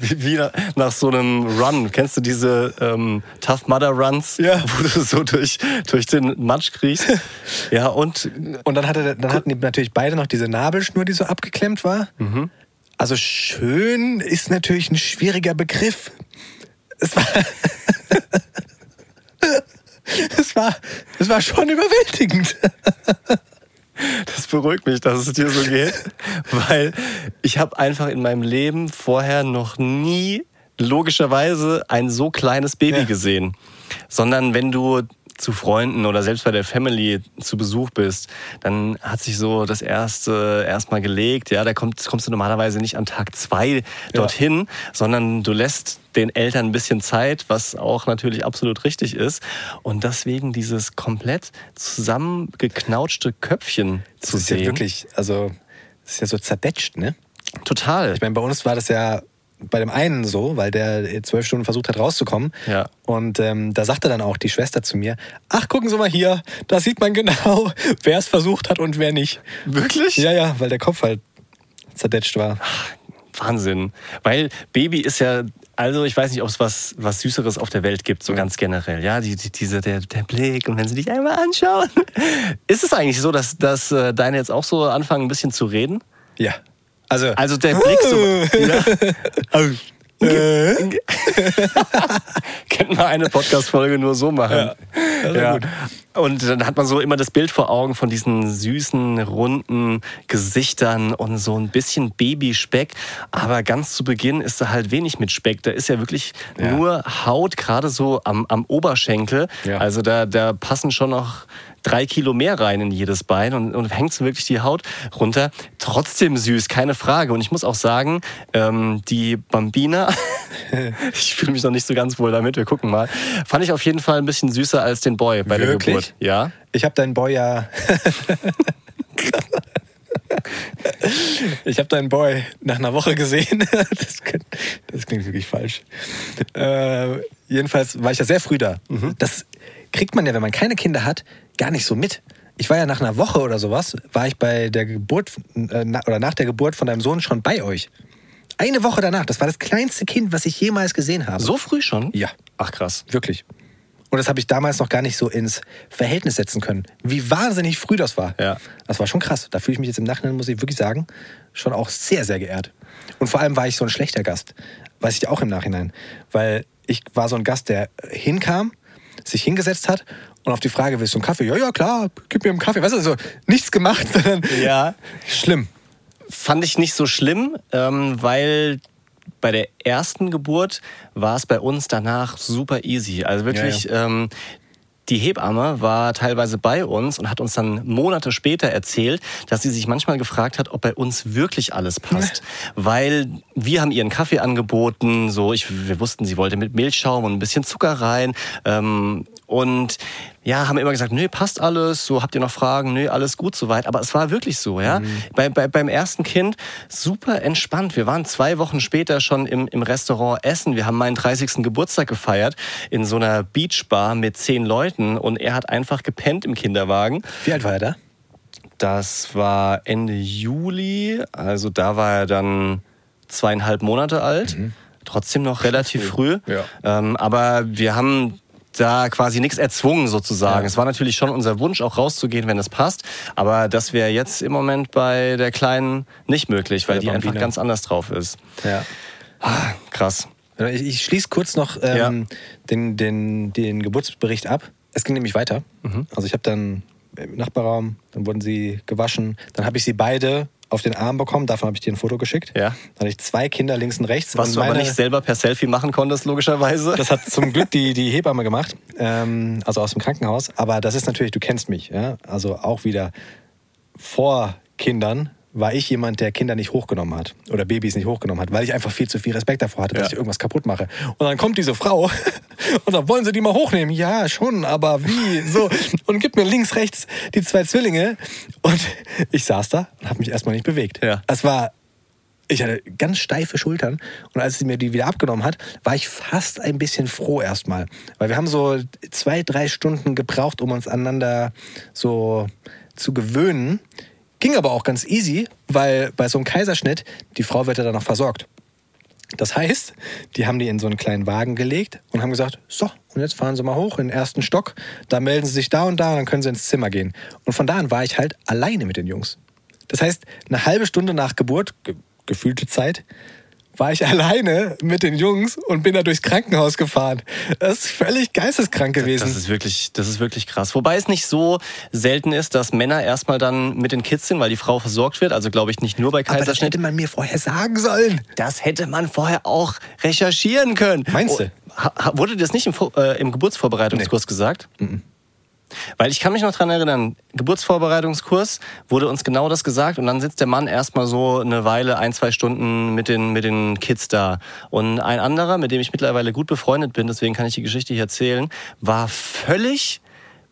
Wie, wie nach, so einem Run. Kennst du diese ähm, Tough Mudder Runs, Ja. wo du so durch, durch den Matsch kriechst? Ja, und Und dann, hatte, dann hatten die natürlich beide noch diese Nabelschnur, die so abgeklemmt war. Also schön ist natürlich ein schwieriger Begriff. Es war, es war, es war schon überwältigend. das beruhigt mich, dass es dir so geht, weil ich habe einfach in meinem Leben vorher noch nie logischerweise ein so kleines Baby Ja. gesehen, sondern wenn du zu Freunden oder selbst bei der Family zu Besuch bist, dann hat sich so das erste erstmal gelegt. Ja, da kommt, kommst du normalerweise nicht an Tag zwei dorthin, sondern du lässt den Eltern ein bisschen Zeit, was auch natürlich absolut richtig ist. Und deswegen dieses komplett zusammengeknautschte Köpfchen zu Das ist sehen. ja wirklich, also, das ist ja so zerdetscht, ne? Total. Ich meine, bei uns war das ja bei dem einen so, weil der zwölf Stunden versucht hat rauszukommen. Ja. Und ähm, da sagte dann auch die Schwester zu mir, ach, gucken Sie mal hier, da sieht man genau, wer es versucht hat und wer nicht. Wirklich? Ja, ja, weil der Kopf halt zerdetscht war. Wahnsinn. Weil Baby ist ja, also ich weiß nicht, ob es was, was Süßeres auf der Welt gibt, so ganz generell. Ja, die, die, diese, der, der Blick und wenn sie dich einmal anschauen. Ist es eigentlich so, dass, dass äh, deine jetzt auch so anfangen, ein bisschen zu reden? Ja. Also, Also der Blick so. ja. Könnten wir eine Podcast-Folge nur so machen. Ja, gut. Und dann hat man so immer das Bild vor Augen von diesen süßen, runden Gesichtern und so ein bisschen Babyspeck. Aber ganz zu Beginn ist da halt wenig mit Speck. Da ist ja wirklich Ja. nur Haut, gerade so am, am Oberschenkel. Ja. Also da, da passen schon noch drei Kilo mehr rein in jedes Bein und, und hängt so wirklich die Haut runter. Trotzdem süß, keine Frage. Und ich muss auch sagen, ähm, die Bambina, ich fühle mich noch nicht so ganz wohl damit, wir gucken mal, fand ich auf jeden Fall ein bisschen süßer als den Boy bei der Wirklich? Geburt. Ja. ich habe deinen Boy ja... ich habe deinen Boy nach einer Woche gesehen. das, klingt, das klingt wirklich falsch. Äh, jedenfalls war ich ja sehr früh da. Das kriegt man ja, wenn man keine Kinder hat, gar nicht so mit. Ich war ja nach einer Woche oder sowas, war ich bei der Geburt äh, oder nach der Geburt von deinem Sohn schon bei euch. Eine Woche danach. Das war das kleinste Kind, was ich jemals gesehen habe. So früh schon? Ja. Ach krass. Wirklich. Und das habe ich damals noch gar nicht so ins Verhältnis setzen können. Wie wahnsinnig früh das war. Ja. Das war schon krass. Da fühle ich mich jetzt im Nachhinein, muss ich wirklich sagen, schon auch sehr, sehr geehrt. Und vor allem war ich so ein schlechter Gast. Weiß ich auch im Nachhinein. Weil ich war so ein Gast, der hinkam, sich hingesetzt hat und auf die Frage, willst du einen Kaffee? Ja, ja, klar, gib mir einen Kaffee. Weißt du, so nichts gemacht, sondern Ja. schlimm. Fand ich nicht so schlimm, ähm, weil bei der ersten Geburt war es bei uns danach super easy. Also wirklich, Ähm, die Hebamme war teilweise bei uns und hat uns dann Monate später erzählt, dass sie sich manchmal gefragt hat, ob bei uns wirklich alles passt. Weil wir haben ihren Kaffee angeboten, so ich, wir wussten, sie wollte mit Milchschaum und ein bisschen Zucker rein. Ähm, und ja, haben immer gesagt, nö, passt alles, so habt ihr noch Fragen, nö, alles gut soweit. Aber es war wirklich so, ja. Bei, bei, beim ersten Kind super entspannt. Wir waren zwei Wochen später schon im, im Restaurant essen. Wir haben meinen 30. Geburtstag gefeiert in so einer Beachbar mit zehn Leuten und er hat einfach gepennt im Kinderwagen. Wie alt war er da? Das war Ende Juli, also da war er dann zweieinhalb Monate alt. Trotzdem noch relativ früh. Ja. Ähm, aber wir haben da quasi nichts erzwungen sozusagen. Ja. Es war natürlich schon unser Wunsch, auch rauszugehen, wenn es passt. Aber das wäre jetzt im Moment bei der Kleinen nicht möglich, weil die der einfach Bambina. ganz anders drauf ist. Ja. Ah, krass. Ich, ich schließe kurz noch ähm, den, den, den Geburtsbericht ab. Es ging nämlich weiter. Also ich habe dann im Nachbarraum, dann wurden sie gewaschen. Dann habe ich sie beide auf den Arm bekommen. Davon habe ich dir ein Foto geschickt. Ja. Dann hatte ich zwei Kinder links und rechts. Was und du aber nicht selber per Selfie machen konntest, logischerweise. Das hat zum Glück die, die Hebamme gemacht, ähm, also aus dem Krankenhaus. Aber das ist natürlich, du kennst mich, ja? also auch wieder vor Kindern war ich jemand, der Kinder nicht hochgenommen hat oder Babys nicht hochgenommen hat, weil ich einfach viel zu viel Respekt davor hatte, dass Ja. ich irgendwas kaputt mache. Und dann kommt diese Frau und dann wollen sie die mal hochnehmen. Ja, schon, aber wie? So. Und gibt mir links, rechts die zwei Zwillinge. Und ich saß da und habe mich erstmal nicht bewegt. Ja. Es war ich hatte ganz steife Schultern und als sie mir die wieder abgenommen hat, war ich fast ein bisschen froh erstmal. Weil wir haben so zwei, drei Stunden gebraucht, um uns aneinander so zu gewöhnen. Ging aber auch ganz easy, weil bei so einem Kaiserschnitt, die Frau wird ja dann noch versorgt. Das heißt, die haben die in so einen kleinen Wagen gelegt und haben gesagt, so, und jetzt fahren Sie mal hoch in den ersten Stock, da melden Sie sich da und da und dann können Sie ins Zimmer gehen. Und von da an war ich halt alleine mit den Jungs. Das heißt, eine halbe Stunde nach Geburt, ge gefühlte Zeit, war ich alleine mit den Jungs und bin da durchs Krankenhaus gefahren. Das ist völlig geisteskrank gewesen. Das ist wirklich, das ist wirklich krass. Wobei es nicht so selten ist, dass Männer erstmal dann mit den Kids sind, weil die Frau versorgt wird. Also glaube ich nicht nur bei aber das Kaiserschnitt. hätte man mir vorher sagen sollen. Das hätte man vorher auch recherchieren können. Meinst du? Oh, wurde das nicht im, äh, im Geburtsvorbereitungskurs gesagt? Weil ich kann mich noch dran erinnern, Geburtsvorbereitungskurs wurde uns genau das gesagt und dann sitzt der Mann erstmal so eine Weile, ein, zwei Stunden mit den, mit den Kids da. Und ein anderer, mit dem ich mittlerweile gut befreundet bin, deswegen kann ich die Geschichte hier erzählen, war völlig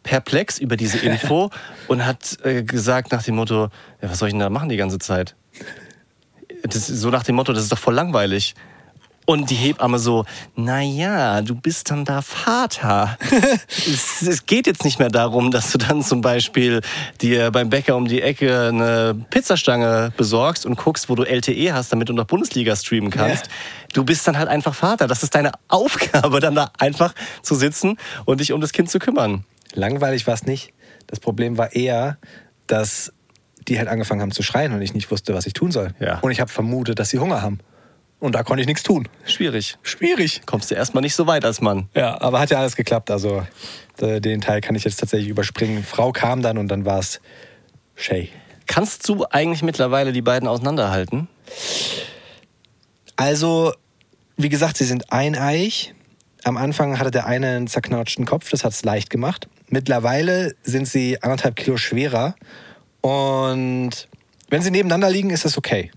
perplex über diese Info und hat äh, gesagt nach dem Motto, ja, was soll ich denn da machen die ganze Zeit? Das so nach dem Motto, das ist doch voll langweilig. Und die Hebamme so, na ja, du bist dann da Vater. es, es geht jetzt nicht mehr darum, dass du dann zum Beispiel dir beim Bäcker um die Ecke eine Pizzastange besorgst und guckst, wo du LTE hast, damit du noch Bundesliga streamen kannst. Ja. Du bist dann halt einfach Vater. Das ist deine Aufgabe, dann da einfach zu sitzen und dich um das Kind zu kümmern. Langweilig war es nicht. Das Problem war eher, dass die halt angefangen haben zu schreien und ich nicht wusste, was ich tun soll. Ja. Und ich habe vermutet, dass sie Hunger haben. Und da konnte ich nichts tun. Schwierig. Schwierig. Kommst du erstmal nicht so weit als Mann. Ja, aber hat ja alles geklappt. Also den Teil kann ich jetzt tatsächlich überspringen. Frau kam dann und dann war es Shay. Kannst du eigentlich mittlerweile die beiden auseinanderhalten? Also, wie gesagt, sie sind eineich. Am Anfang hatte der eine einen zerknautschten Kopf, das hat es leicht gemacht. Mittlerweile sind sie anderthalb Kilo schwerer. Und wenn sie nebeneinander liegen, ist das okay.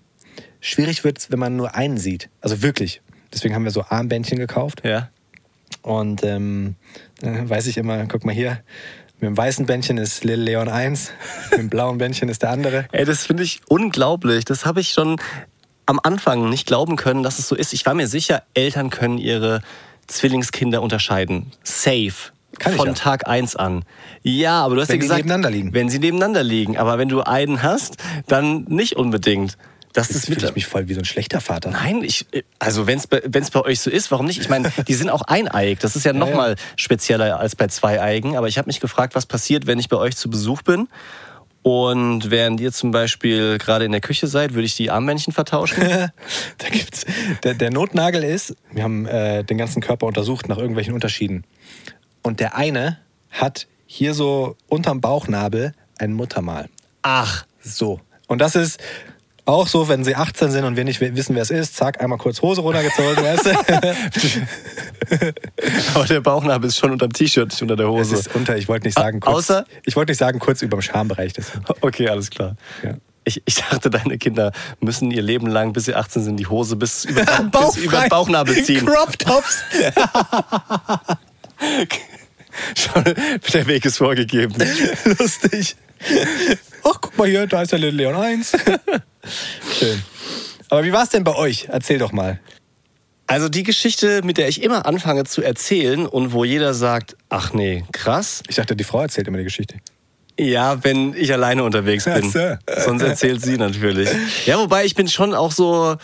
Schwierig wird es, wenn man nur einen sieht. Also wirklich. Deswegen haben wir so Armbändchen gekauft. Ja. Und ähm, dann weiß ich immer, guck mal hier, mit dem weißen Bändchen ist Lil Leon 1, mit dem blauen Bändchen ist der andere. Ey, das finde ich unglaublich. Das habe ich schon am Anfang nicht glauben können, dass es so ist. Ich war mir sicher, Eltern können ihre Zwillingskinder unterscheiden. Safe. Kann ich Von ja. Tag 1 an. Ja, aber du hast Wenn ja gesagt, nebeneinander liegen. wenn sie nebeneinander liegen. Aber wenn du einen hast, dann nicht unbedingt. Das Jetzt ist fühle mit ich mich voll wie so ein schlechter Vater. Nein, ich, also wenn es bei, wenn's bei euch so ist, warum nicht? Ich meine, die sind auch eineiig. Das ist ja noch ja. mal spezieller als bei zweieigen. Aber ich habe mich gefragt, was passiert, wenn ich bei euch zu Besuch bin. Und während ihr zum Beispiel gerade in der Küche seid, würde ich die Armbändchen vertauschen. da gibt's, der, der Notnagel ist, wir haben äh, den ganzen Körper untersucht nach irgendwelchen Unterschieden. Und der eine hat hier so unterm Bauchnabel ein Muttermal. Ach, So. Und das ist auch so, wenn sie 18 sind und wir nicht wissen, wer es ist, zack, einmal kurz Hose runtergezogen, weißt du? aber der Bauchnabel ist schon unterm T-Shirt, nicht unter der Es Hose. ist unter, ich wollte nicht sagen, kurz, außer- ich wollte nicht sagen, kurz über dem Schambereich. Okay, alles klar. Ja. Ich, ich dachte, deine Kinder müssen ihr Leben lang, bis sie 18 sind, die Hose bis über, bis über den Bauchnabel ziehen. Crop Tops. Schon, der Weg ist vorgegeben. Lustig. Ach, guck mal hier, da ist der Little Leon 1. Schön. Aber wie war es denn bei euch? Erzähl doch mal. Also die Geschichte, mit der ich immer anfange zu erzählen und wo jeder sagt, ach nee, krass. Ich dachte, die Frau erzählt immer die Geschichte. Ja, wenn ich alleine unterwegs bin. So. Sonst erzählt sie natürlich. Ja, wobei ich bin schon auch so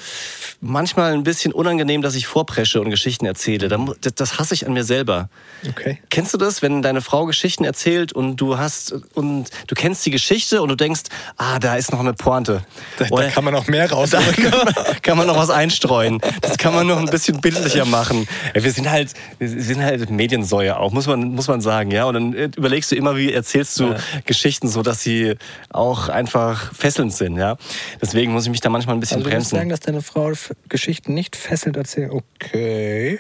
manchmal ein bisschen unangenehm, dass ich vorpresche und Geschichten erzähle. Da Das hasse ich an mir selber. Okay. Kennst du das, wenn deine Frau Geschichten erzählt und du hast und du kennst die Geschichte und du denkst, ah, da ist noch eine Pointe. Da, da kann man noch mehr da rausholen. kann man, kann man noch was einstreuen. Das kann man noch ein bisschen bildlicher machen. Ja, Wir sind halt, wir sind halt Mediensäue auch, muss man, muss man sagen, ja. Und dann äh, überlegst du immer, wie erzählst du Geschichten so, dass sie auch einfach fesselnd sind, ja. Deswegen muss ich mich da manchmal ein bisschen Also du bremsen. sagen, dass deine Frau Geschichten nicht fesselnd erzählt. Okay.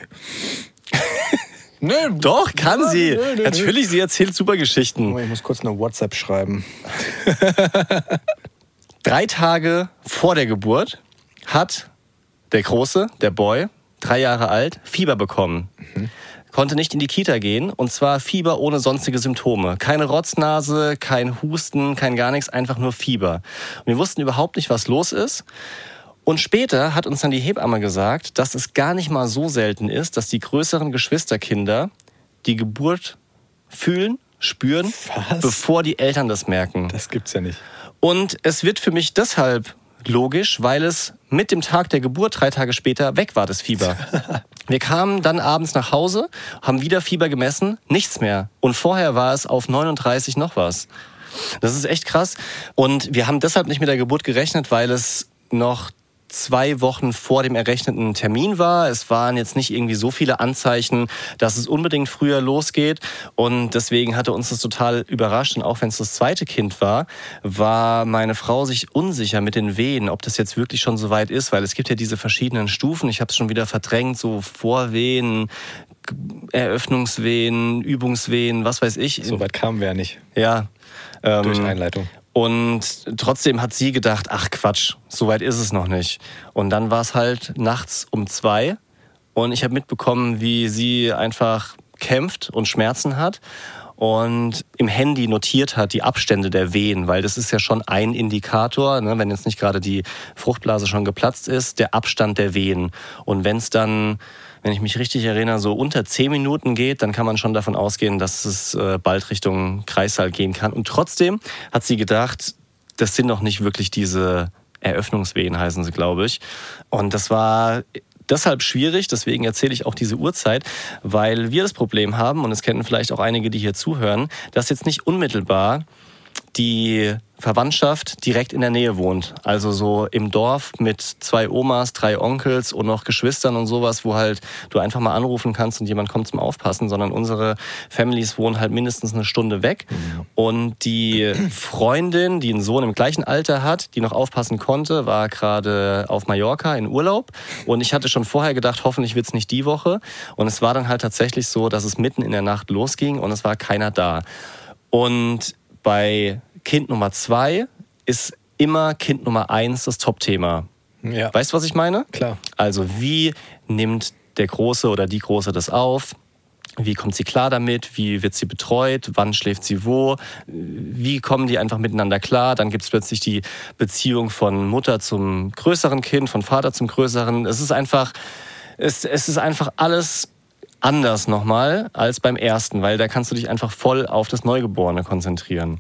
nee, Doch, kann Ja, sie. nö, nö, nö. Natürlich, sie erzählt super Geschichten. Oh, Ich muss kurz eine WhatsApp schreiben. Drei Tage vor der Geburt hat der Große, der Boy, drei Jahre alt, Fieber bekommen. Konnte nicht in die Kita gehen und zwar Fieber ohne sonstige Symptome. Keine Rotznase, kein Husten, kein gar nichts, einfach nur Fieber. Und wir wussten überhaupt nicht, was los ist. Und später hat uns dann die Hebamme gesagt, dass es gar nicht mal so selten ist, dass die größeren Geschwisterkinder die Geburt fühlen, spüren, Was? bevor die Eltern das merken. Das gibt's ja nicht. Und es wird für mich deshalb logisch, weil es mit dem Tag der Geburt drei Tage später weg war, das Fieber. Wir kamen dann abends nach Hause, haben wieder Fieber gemessen, nichts mehr. Und vorher war es auf 39 noch was. Das ist echt krass. Und wir haben deshalb nicht mit der Geburt gerechnet, weil es noch zwei Wochen vor dem errechneten Termin war. Es waren jetzt nicht irgendwie so viele Anzeichen, dass es unbedingt früher losgeht. Und deswegen hatte uns das total überrascht. Und auch wenn es das zweite Kind war, war meine Frau sich unsicher mit den Wehen, ob das jetzt wirklich schon so weit ist, weil es gibt ja diese verschiedenen Stufen. Ich habe es schon wieder verdrängt, so Vorwehen, Eröffnungswehen, Übungswehen, was weiß ich. So weit kamen wir ja nicht Ja. Ähm, durch Einleitung. Und trotzdem hat sie gedacht, ach Quatsch, so weit ist es noch nicht. Und dann war es halt nachts um zwei und ich habe mitbekommen, wie sie einfach kämpft und Schmerzen hat und im Handy notiert hat die Abstände der Wehen, weil das ist ja schon ein Indikator, ne, wenn jetzt nicht gerade die Fruchtblase schon geplatzt ist, der Abstand der Wehen. Und wenn es dann, wenn ich mich richtig erinnere, so unter zehn Minuten geht, dann kann man schon davon ausgehen, dass es äh, bald Richtung Kreissaal gehen kann. Und trotzdem hat sie gedacht, das sind noch nicht wirklich diese Eröffnungswehen, heißen sie, glaube ich. Und das war deshalb schwierig, deswegen erzähle ich auch diese Uhrzeit, weil wir das Problem haben, und es kennen vielleicht auch einige, die hier zuhören, dass jetzt nicht unmittelbar die Verwandtschaft direkt in der Nähe wohnt. Also so im Dorf mit zwei Omas, drei Onkels und noch Geschwistern und sowas, wo halt du einfach mal anrufen kannst und jemand kommt zum Aufpassen, sondern unsere Families wohnen halt mindestens eine Stunde weg. Und die Freundin, die einen Sohn im gleichen Alter hat, die noch aufpassen konnte, war gerade auf Mallorca in Urlaub. Und ich hatte schon vorher gedacht, hoffentlich wird's nicht die Woche. Und es war dann halt tatsächlich so, dass es mitten in der Nacht losging und es war keiner da. Und bei Kind Nummer zwei ist immer Kind Nummer eins das Top-Thema. Ja. Weißt du, was ich meine? Klar. Also wie nimmt der Große oder die Große das auf? Wie kommt sie klar damit? Wie wird sie betreut? Wann schläft sie wo? Wie kommen die einfach miteinander klar? Dann gibt es plötzlich die Beziehung von Mutter zum größeren Kind, von Vater zum größeren. Es ist einfach, es, es ist einfach alles anders nochmal als beim ersten, weil da kannst du dich einfach voll auf das Neugeborene konzentrieren.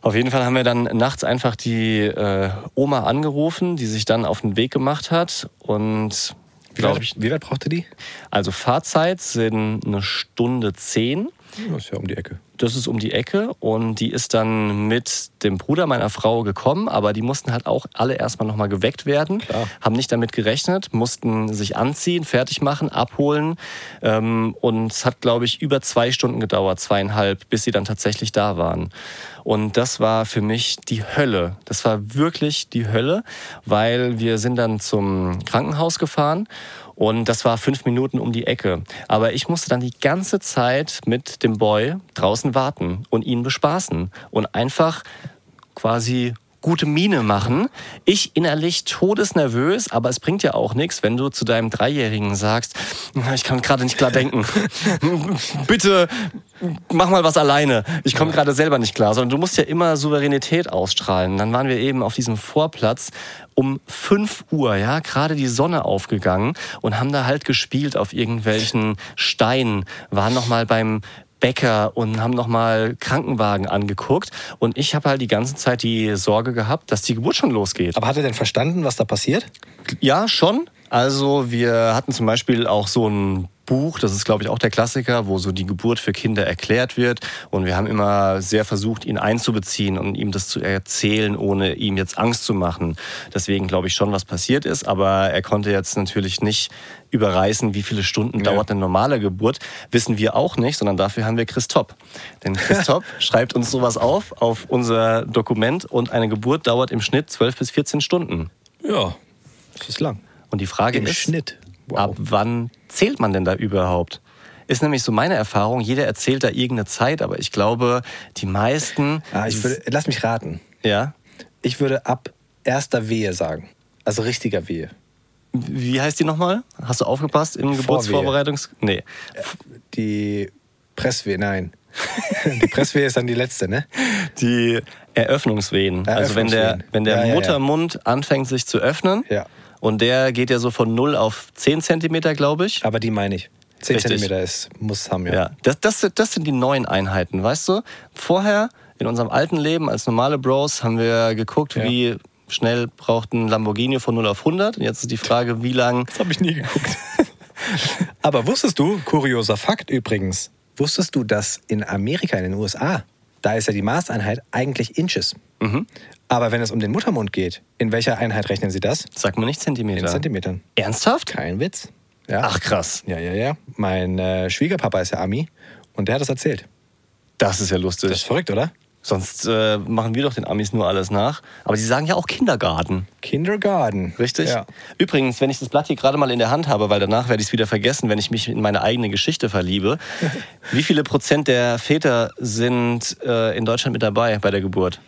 Auf jeden Fall haben wir dann nachts einfach die äh, Oma angerufen, die sich dann auf den Weg gemacht hat und Wie weit, ich, wie weit brauchte die? also Fahrzeit sind eine Stunde zehn. Das ist ja um die Ecke. Das ist um die Ecke und die ist dann mit dem Bruder meiner Frau gekommen, aber die mussten halt auch alle erstmal nochmal geweckt werden, Klar. haben nicht damit gerechnet, mussten sich anziehen, fertig machen, abholen ähm, und es hat, glaube ich, über zwei Stunden gedauert, zweieinhalb, bis sie dann tatsächlich da waren. Und das war für mich die Hölle. Das war wirklich die Hölle, weil wir sind dann zum Krankenhaus gefahren und das war fünf Minuten um die Ecke. Aber ich musste dann die ganze Zeit mit dem Boy draußen warten und ihn bespaßen und einfach quasi gute Miene machen. Ich innerlich todesnervös, aber es bringt ja auch nichts, wenn du zu deinem Dreijährigen sagst, ich kann gerade nicht klar denken. Bitte mach mal was alleine. Ich komme gerade selber nicht klar, sondern du musst ja immer Souveränität ausstrahlen. Dann waren wir eben auf diesem Vorplatz um 5 Uhr, ja, gerade die Sonne aufgegangen und haben da halt gespielt auf irgendwelchen Steinen, waren noch mal beim Bäcker und haben nochmal Krankenwagen angeguckt. Und ich habe halt die ganze Zeit die Sorge gehabt, dass die Geburt schon losgeht. Aber hat er denn verstanden, was da passiert? Ja, schon. Also wir hatten zum Beispiel auch so ein Buch, das ist glaube ich auch der Klassiker, wo so die Geburt für Kinder erklärt wird. Und wir haben immer sehr versucht, ihn einzubeziehen und ihm das zu erzählen, ohne ihm jetzt Angst zu machen. Deswegen glaube ich schon, was passiert ist. Aber er konnte jetzt natürlich nicht überreißen, wie viele Stunden Ja. dauert eine normale Geburt. Wissen wir auch nicht, sondern dafür haben wir Christop. Denn Christop schreibt uns sowas auf, auf unser Dokument. Und eine Geburt dauert im Schnitt 12 bis 14 Stunden. Ja. Das ist lang. Und die Frage Im ist, Schnitt. Wow. ab wann zählt man denn da überhaupt? Ist nämlich so meine Erfahrung, jeder erzählt da irgendeine Zeit, aber ich glaube, die meisten. Ah, ich würde, lass mich raten. ja. Ich würde ab erster Wehe sagen. Also richtiger Wehe. Wie heißt die nochmal? Hast du aufgepasst im Geburtsvorbereitungs. Nee. Die Presswehe, nein. die Presswehe ist dann die letzte, ne? Die Eröffnungswehen. Also wenn der, Eröffnungswehen. wenn der Ja, ja, ja. Muttermund anfängt sich zu öffnen Ja. Und der geht ja so von 0 auf 10 Zentimeter, glaube ich. Aber die meine ich. 10 Richtig. Zentimeter ist, muss haben, ja. Ja, das, das, das sind die neuen Einheiten, weißt du? Vorher, in unserem alten Leben als normale Bros, haben wir geguckt, Ja. wie schnell braucht ein Lamborghini von 0 auf 100. Und jetzt ist die Frage, wie lang... Das habe ich nie geguckt. Aber wusstest du, kurioser Fakt übrigens, wusstest du, dass in Amerika, in den USA, da ist ja die Maßeinheit eigentlich Inches. Mhm. Aber wenn es um den Muttermund geht, in welcher Einheit rechnen sie das? Sag mal nicht Zentimeter. In Zentimetern. Ernsthaft? Kein Witz. Ja. Ach krass, Ja, ja, ja. Mein äh, Schwiegerpapa ist ja Ami und der hat das erzählt. das ist ja lustig. Das ist verrückt, oder? Sonst äh, machen wir doch den Amis nur alles nach. Aber sie sagen ja auch Kindergarten. Kindergarten. Richtig? Ja. Übrigens, wenn ich das Blatt hier gerade mal in der Hand habe, weil danach werde ich es wieder vergessen, wenn ich mich in meine eigene Geschichte verliebe. wie viele Prozent der Väter sind äh, in Deutschland mit dabei bei der Geburt?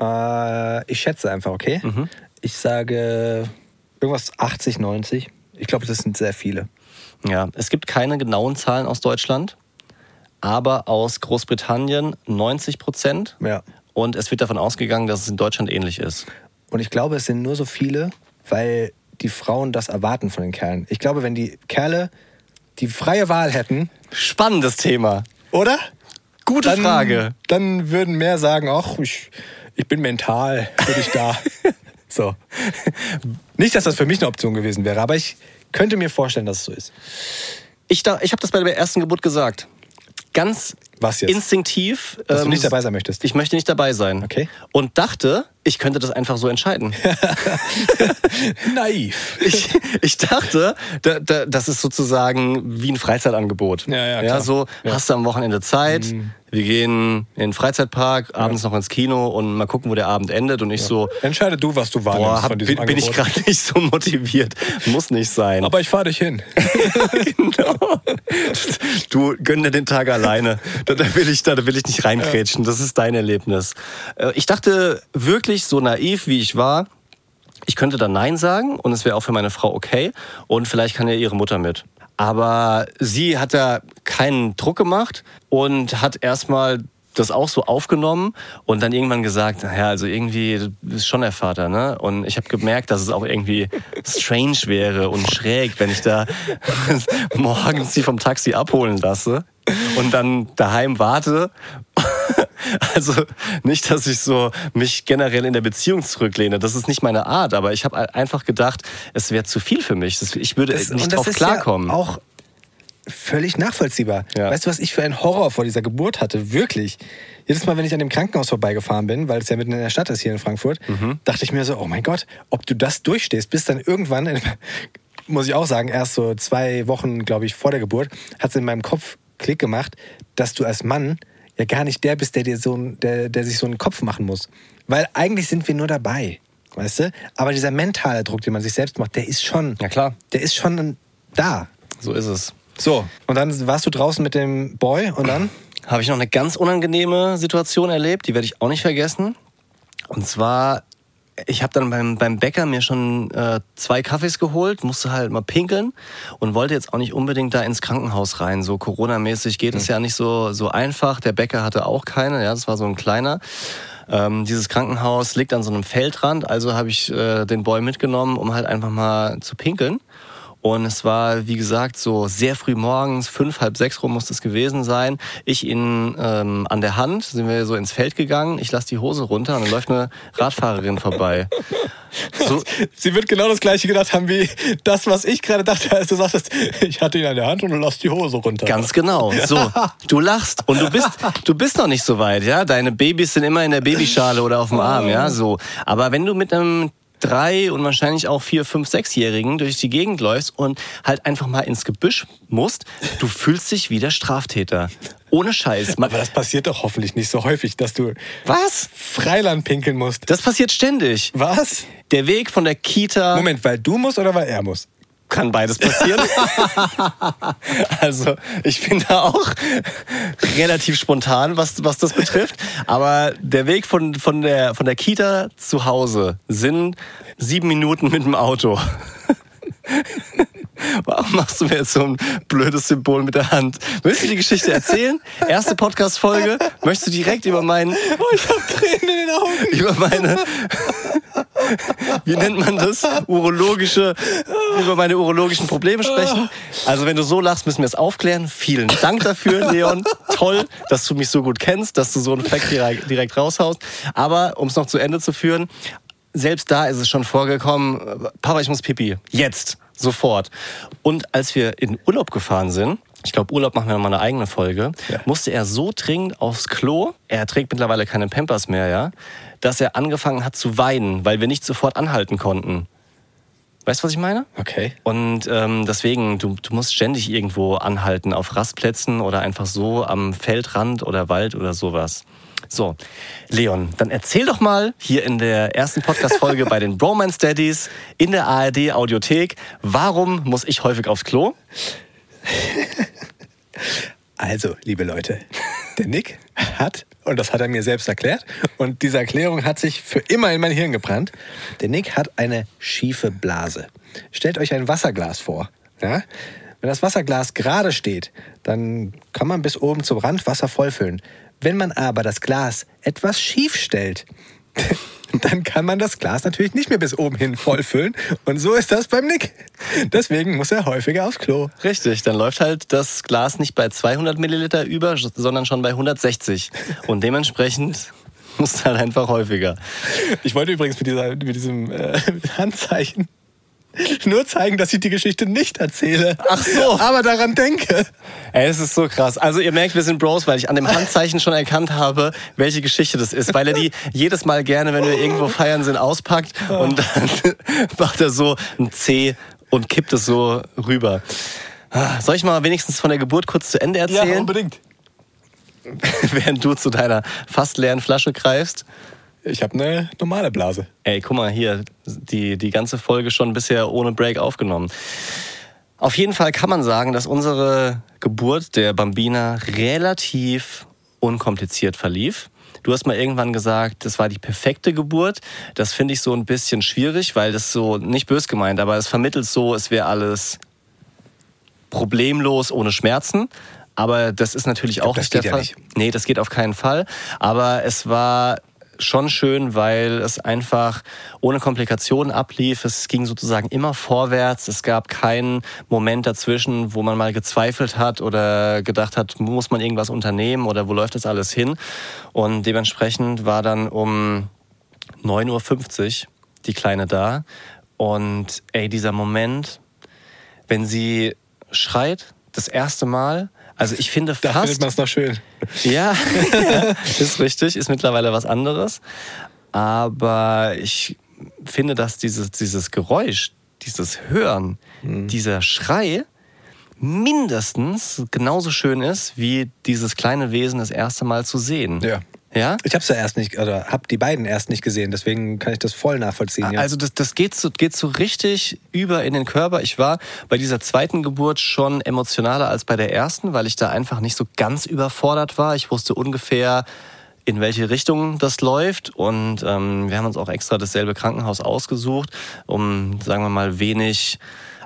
Äh, ich schätze einfach, okay? Mhm. Ich sage irgendwas 80, 90. Ich glaube, das sind sehr viele. Ja, es gibt keine genauen Zahlen aus Deutschland, aber aus Großbritannien 90 Prozent. Ja. Und es wird davon ausgegangen, dass es in Deutschland ähnlich ist. Und ich glaube, es sind nur so viele, weil die Frauen das erwarten von den Kerlen. Ich glaube, wenn die Kerle die freie Wahl hätten, Spannendes Thema. oder? Gute Dann, Frage. Dann würden mehr sagen, ach, ich, ich bin mental für dich da. so. Nicht, dass das für mich eine Option gewesen wäre, aber ich könnte mir vorstellen, dass es so ist. Ich, da, ich habe das bei der ersten Geburt gesagt. Ganz Was jetzt? instinktiv. Dass du ähm, nicht dabei sein möchtest. Ich möchte nicht dabei sein. Okay. Und dachte, ich könnte das einfach so entscheiden. Naiv. ich, ich dachte, da, da, das ist sozusagen wie ein Freizeitangebot. Ja, ja, ja klar. so Ja. Mhm. hast du am Wochenende Zeit, wir gehen in den Freizeitpark, abends noch ins Kino und mal gucken, wo der Abend endet. Und ich so, Entscheide du, was du wahrnimmst boah, hab, von diesem bin, bin ich Angebot. gerade nicht so motiviert. Muss nicht sein. Aber ich fahre dich hin. genau. Du gönn dir den Tag alleine. Da, da will ich, da, da will ich nicht reinkrätschen. Das ist dein Erlebnis. Äh, Ich dachte wirklich so naiv, wie ich war, ich könnte da Nein sagen und es wäre auch für meine Frau okay und vielleicht kann ja ihre Mutter mit. Aber sie hat da keinen Druck gemacht und hat erstmal das auch so aufgenommen und dann irgendwann gesagt, naja, also irgendwie du bist schon der Vater, ne? Und ich habe gemerkt, dass es auch irgendwie strange wäre und schräg, wenn ich da morgens sie vom Taxi abholen lasse und dann daheim warte. Also nicht, dass ich so mich generell in der Beziehung zurücklehne. Das ist nicht meine Art, aber ich habe einfach gedacht, es wäre zu viel für mich. Ich würde Das- nicht drauf ist klarkommen. Ja auch völlig nachvollziehbar. Ja. Weißt du, was ich für einen Horror vor dieser Geburt hatte? Wirklich. Jedes Mal, wenn ich an dem Krankenhaus vorbeigefahren bin, weil es ja mitten in der Stadt ist hier in Frankfurt, Mhm. dachte ich mir so, oh mein Gott, ob du das durchstehst, bis dann irgendwann, muss ich auch sagen, erst so zwei Wochen, glaube ich, vor der Geburt, hat es in meinem Kopf Klick gemacht, dass du als Mann ja gar nicht der bist, der dir so ein, der, der sich so einen Kopf machen muss. Weil eigentlich sind wir nur dabei. Weißt du? Aber dieser mentale Druck, den man sich selbst macht, der ist schon, Ja, klar. der ist schon da. so ist es. So, und dann warst du draußen mit dem Boy und dann? Habe ich noch eine ganz unangenehme Situation erlebt, die werde ich auch nicht vergessen. Und zwar, ich habe dann beim, beim Bäcker mir schon äh, zwei Kaffees geholt, musste halt mal pinkeln und wollte jetzt auch nicht unbedingt da ins Krankenhaus rein. So Corona-mäßig geht es ja nicht so, so einfach. Der Bäcker hatte auch keine, ja, das war so ein kleiner. Ähm, dieses Krankenhaus liegt an so einem Feldrand, also habe ich äh, den Boy mitgenommen, um halt einfach mal zu pinkeln. Und es war, wie gesagt, so sehr früh morgens, fünf, halb sechs rum muss es gewesen sein. Ich ihn ähm, an der Hand, sind wir so ins Feld gegangen. Ich lasse die Hose runter und dann läuft eine Radfahrerin vorbei. So. Sie wird genau das gleiche gedacht haben wie das, was ich gerade dachte, als du sagtest, ich hatte ihn an der Hand und du lass die Hose runter. Ganz genau. So, du lachst und du bist, du bist noch nicht so weit, ja. Deine Babys sind immer in der Babyschale oder auf dem Arm, ja. So, aber wenn du mit einem drei und wahrscheinlich auch vier, fünf, sechsjährigen durch die Gegend läufst und halt einfach mal ins Gebüsch musst, du fühlst dich wie der Straftäter. Ohne Scheiß. Aber das passiert doch hoffentlich nicht so häufig, dass du Was? Freiland pinkeln musst. Das passiert ständig. Was? Der Weg von der Kita. Moment, weil du musst oder weil er muss? Kann beides passieren. also ich bin da auch relativ spontan, was, was das betrifft. Aber der Weg von, von, der, von der Kita zu Hause sind sieben Minuten mit dem Auto. Warum machst du mir jetzt so ein blödes Symbol mit der Hand? Willst du die Geschichte erzählen? Erste Podcast-Folge? Möchtest du direkt über meinen... Oh, ich hab Tränen in den Augen. Über meine... Wie nennt man das? Urologische... Über meine urologischen Probleme sprechen. Also wenn du so lachst, müssen wir es aufklären. Vielen Dank dafür, Leon. Toll, dass du mich so gut kennst, dass du so einen Fact direkt, direkt raushaust. Aber um es noch zu Ende zu führen, selbst da ist es schon vorgekommen, Papa, ich muss pipi. Jetzt. Sofort. Und als wir in Urlaub gefahren sind, ich glaube, Urlaub machen wir nochmal eine eigene Folge, Ja. musste er so dringend aufs Klo, er trägt mittlerweile keine Pampers mehr, ja, dass er angefangen hat zu weinen, weil wir nicht sofort anhalten konnten. Weißt du, was ich meine? Okay. Und ähm, deswegen, du, du musst ständig irgendwo anhalten, auf Rastplätzen oder einfach so am Feldrand oder Wald oder sowas. So, Leon, dann erzähl doch mal hier in der ersten Podcast-Folge bei den Bromance Daddies in der ARD Audiothek, warum muss ich häufig aufs Klo? Also, liebe Leute, der Nick hat, und das hat er mir selbst erklärt, und diese Erklärung hat sich für immer in mein Hirn gebrannt. Der Nick hat eine schiefe Blase. Stellt euch ein Wasserglas vor. Ja? Wenn das Wasserglas gerade steht, dann kann man bis oben zum Rand Wasser vollfüllen. Wenn man aber das Glas etwas schief stellt, dann kann man das Glas natürlich nicht mehr bis oben hin vollfüllen. Und so ist das beim Nick. Deswegen muss er häufiger aufs Klo. Richtig, dann läuft halt das Glas nicht bei 200 Milliliter über, sondern schon bei 160. Und dementsprechend muss halt einfach häufiger. Ich wollte übrigens mit, dieser, mit diesem äh, Handzeichen nur zeigen, dass ich die Geschichte nicht erzähle. Ach so. Aber daran denke. Ey, es ist so krass. Also ihr merkt, wir sind Bros, weil ich an dem Handzeichen schon erkannt habe, welche Geschichte das ist. Weil er die jedes Mal gerne, wenn wir irgendwo feiern sind, auspackt und dann macht er so ein C und kippt es so rüber. Ah, Soll ich mal wenigstens von der Geburt kurz zu Ende erzählen, unbedingt. während du zu deiner fast leeren Flasche greifst? Ich habe eine normale Blase. Ey, guck mal hier, die, die ganze Folge schon bisher ohne Break aufgenommen. Auf jeden Fall kann man sagen, dass unsere Geburt der Bambina relativ unkompliziert verlief. Du hast mal irgendwann gesagt, das war die perfekte Geburt. Das finde ich so ein bisschen schwierig, weil das so, nicht bös gemeint, aber es vermittelt so, es wäre alles problemlos ohne Schmerzen. Aber das ist natürlich auch das nicht der geht ja Fall. nicht. Nee, das geht auf keinen Fall. Aber es war schon schön, weil es einfach ohne Komplikationen ablief. Es ging sozusagen immer vorwärts. Es gab keinen Moment dazwischen, wo man mal gezweifelt hat oder gedacht hat, muss man irgendwas unternehmen oder wo läuft das alles hin? Und dementsprechend war dann um 9.50 Uhr die Kleine da. Und ey, dieser Moment, wenn sie schreit, das erste Mal, also ich finde Da fast... findet man es noch schön. Ja, ist richtig, ist mittlerweile was anderes. Aber ich finde, dass dieses, dieses Geräusch, dieses Hören, Mhm. dieser Schrei mindestens genauso schön ist, wie dieses kleine Wesen das erste Mal zu sehen. Ja. Ja? Ich habe ja erst nicht, oder habe die beiden erst nicht gesehen, deswegen kann ich das voll nachvollziehen. Ja. Also das, das geht, so, geht so richtig über in den Körper. Ich war bei dieser zweiten Geburt schon emotionaler als bei der ersten, weil ich da einfach nicht so ganz überfordert war. Ich wusste ungefähr, in welche Richtung das läuft. Und ähm, wir haben uns auch extra dasselbe Krankenhaus ausgesucht, um, sagen wir mal, wenig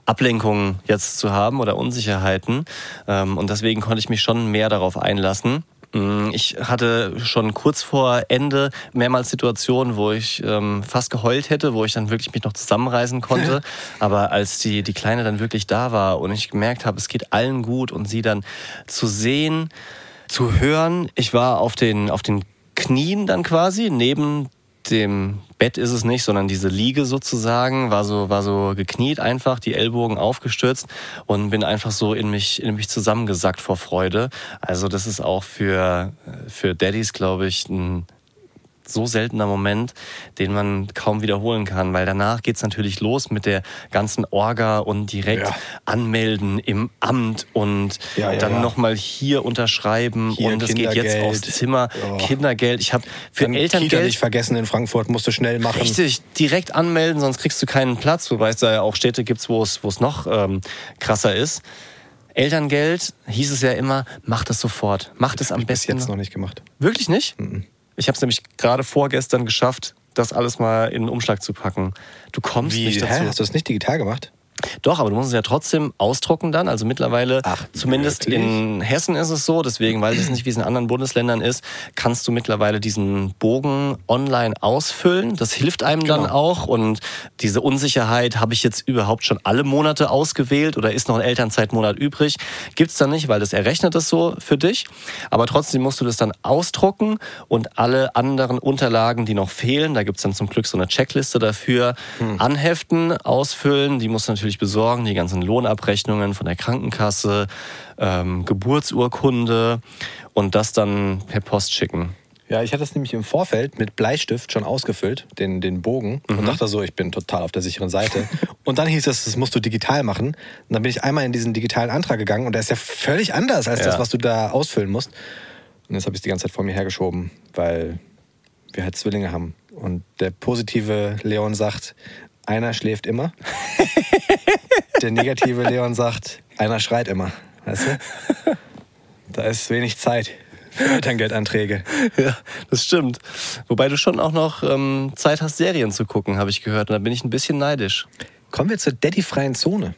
Ablenkungen jetzt zu haben oder Unsicherheiten. Ähm, und deswegen konnte ich mich schon mehr darauf einlassen. Mm, Ich hatte schon kurz vor Ende mehrmals Situationen, wo ich ähm, fast geheult hätte, wo ich dann wirklich mich noch zusammenreißen konnte. Aber als die, die Kleine dann wirklich da war und ich gemerkt habe, es geht allen gut und sie dann zu sehen, zu hören, ich war auf den, auf den Knien dann quasi, neben dem Bett ist es nicht, sondern diese Liege sozusagen, war so, war so gekniet einfach, die Ellbogen aufgestützt und bin einfach so in mich, in mich zusammengesackt vor Freude. Also das ist auch für, für Daddys, glaube ich, ein so seltener Moment, den man kaum wiederholen kann, weil danach geht's natürlich los mit der ganzen Orga und direkt Ja. anmelden im Amt und Ja, ja, dann ja. nochmal hier unterschreiben Hier und es geht jetzt aufs Zimmer. Oh. Kindergeld. Ich habe für Dann Kita Elterngeld nicht vergessen in Frankfurt, musst du schnell machen. Richtig, direkt anmelden, sonst kriegst du keinen Platz. Wobei es da ja auch Städte gibt, wo es, wo es noch ähm, krasser ist. Elterngeld hieß es ja immer, mach das sofort. Mach das am Bis besten. jetzt noch nicht gemacht. Wirklich nicht? Ich habe es nämlich gerade vorgestern geschafft, das alles mal in den Umschlag zu packen. Du kommst Wie, nicht hä? dazu. Hast du das nicht digital gemacht? Doch, aber du musst es ja trotzdem ausdrucken dann. Also mittlerweile, Ach, zumindest wirklich? in Hessen ist es so, deswegen weiß ich nicht, wie es in anderen Bundesländern ist, kannst du mittlerweile diesen Bogen online ausfüllen. Das hilft einem dann Genau. auch. Und diese Unsicherheit, habe ich jetzt überhaupt schon alle Monate ausgewählt oder ist noch ein Elternzeitmonat übrig, gibt's dann nicht, weil das errechnet es so für dich. Aber trotzdem musst du das dann ausdrucken und alle anderen Unterlagen, die noch fehlen, da gibt's dann zum Glück so eine Checkliste dafür, Hm. anheften, ausfüllen. Die musst du natürlich besorgen, die ganzen Lohnabrechnungen von der Krankenkasse, ähm, Geburtsurkunde und das dann per Post schicken. Ja, ich hatte es nämlich im Vorfeld mit Bleistift schon ausgefüllt, den, den Bogen, Mhm. und dachte so, ich bin total auf der sicheren Seite. und dann hieß es, das musst du digital machen. Und dann bin ich einmal in diesen digitalen Antrag gegangen und der ist ja völlig anders als Ja. das, was du da ausfüllen musst. Und jetzt habe ich es die ganze Zeit vor mir hergeschoben, weil wir halt Zwillinge haben. Und der positive Leon sagt, einer schläft immer. der negative Leon sagt, einer schreit immer. Weißt du? Da ist wenig Zeit für Elterngeldanträge. Ja, das stimmt. Wobei du schon auch noch ähm, Zeit hast, Serien zu gucken, habe ich gehört. Und da bin ich ein bisschen neidisch. Kommen wir zur Daddy-freien Zone.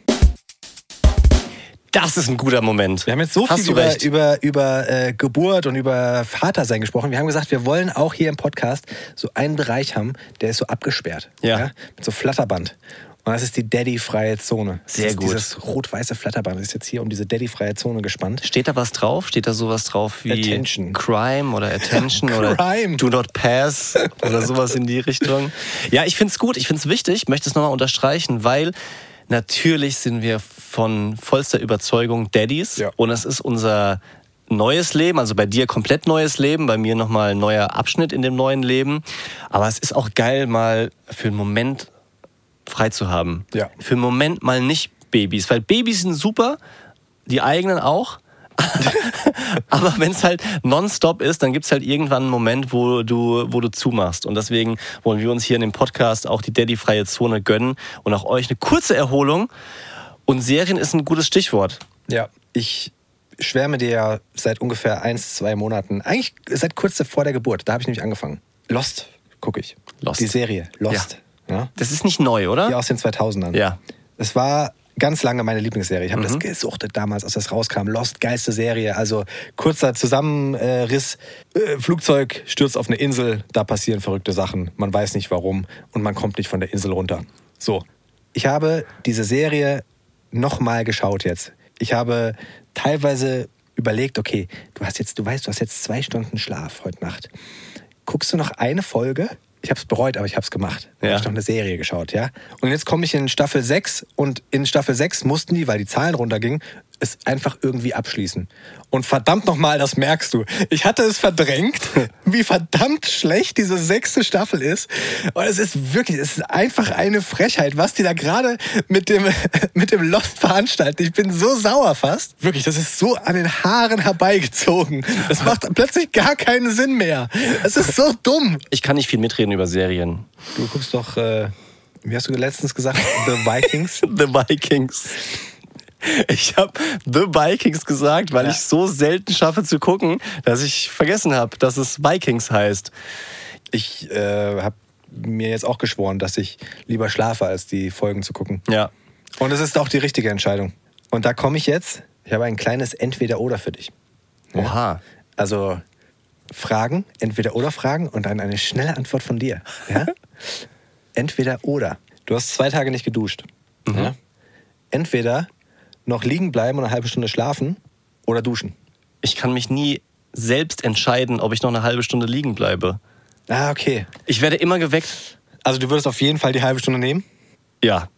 Das ist ein guter Moment. Wir haben jetzt so Hast viel über, recht. über, über äh, Geburt und über Vatersein gesprochen. Wir haben gesagt, wir wollen auch hier im Podcast so einen Bereich haben, der ist so abgesperrt. Ja. Mit so Flatterband. Und das ist die Daddy-freie Zone. Das Sehr gut. Dieses rot-weiße Flatterband ist jetzt hier um diese Daddy-freie Zone gespannt. Steht da was drauf? Steht da sowas drauf wie Attention. Crime oder Attention oder Crime. Do Not Pass oder sowas in die Richtung? Ja, ich find's gut, ich find's wichtig, ich möchte es nochmal unterstreichen, weil natürlich sind wir von vollster Überzeugung Daddies Ja. und es ist unser neues Leben, also bei dir komplett neues Leben, bei mir nochmal ein neuer Abschnitt in dem neuen Leben. Aber es ist auch geil, mal für einen Moment frei zu haben. Ja. Für einen Moment mal nicht Babys, weil Babys sind super, die eigenen auch. Aber wenn es halt nonstop ist, dann gibt's halt irgendwann einen Moment, wo du, wo du zumachst. Und deswegen wollen wir uns hier in dem Podcast auch die Daddy-freie Zone gönnen und auch euch eine kurze Erholung. Und Serien ist ein gutes Stichwort. Ja. Ich schwärme dir ja seit ungefähr eins, zwei Monaten, eigentlich seit kurz vor der Geburt, da habe ich nämlich angefangen. Lost gucke ich. Lost. Die Serie, Lost. Ja. Das ist nicht neu, oder? Die aus den 2000ern. Ja. Es war ganz lange meine Lieblingsserie. Ich habe Mhm. das gesuchtet damals, als das rauskam. Lost, geilste Serie. Also kurzer Zusammenriss. Äh, Flugzeug stürzt auf eine Insel, da passieren verrückte Sachen. Man weiß nicht warum und man kommt nicht von der Insel runter. So. Ich habe diese Serie nochmal geschaut jetzt. Ich habe teilweise überlegt, okay, du hast jetzt, du weißt, du hast jetzt zwei Stunden Schlaf heute Nacht. Guckst du noch eine Folge? Ich habe es bereut, aber ich habe es gemacht. Ja. Habe ich noch eine Serie geschaut, ja. Und jetzt komme ich in Staffel 6 und in Staffel 6 mussten die, weil die Zahlen runtergingen, es einfach irgendwie abschließen. Und verdammt nochmal, das merkst du. Ich hatte es verdrängt, wie verdammt schlecht diese sechste Staffel ist. Und es ist wirklich, es ist einfach eine Frechheit, was die da gerade mit dem, mit dem Lost veranstalten. Ich bin so sauer fast. Wirklich, das ist so an den Haaren herbeigezogen. Das macht plötzlich gar keinen Sinn mehr. Es ist so dumm. Ich kann nicht viel mitreden über Serien. Du guckst doch, äh, wie hast du letztens gesagt, The Vikings? The Vikings. Ich habe The Vikings gesagt, weil Ja. ich so selten schaffe zu gucken, dass ich vergessen habe, dass es Vikings heißt. Ich äh, habe mir jetzt auch geschworen, dass ich lieber schlafe, als die Folgen zu gucken. Ja. Und es ist auch die richtige Entscheidung. Und da komme ich jetzt. Ich habe ein kleines Entweder-Oder für dich. Oha. Also Fragen, entweder oder Fragen und dann eine schnelle Antwort von dir. Ja? entweder oder. Du hast zwei Tage nicht geduscht. Ja? Entweder noch liegen bleiben und eine halbe Stunde schlafen oder duschen. Ich kann mich nie selbst entscheiden, ob ich noch eine halbe Stunde liegen bleibe. Ah, okay. Ich werde immer geweckt. Also du würdest auf jeden Fall die halbe Stunde nehmen, Ja.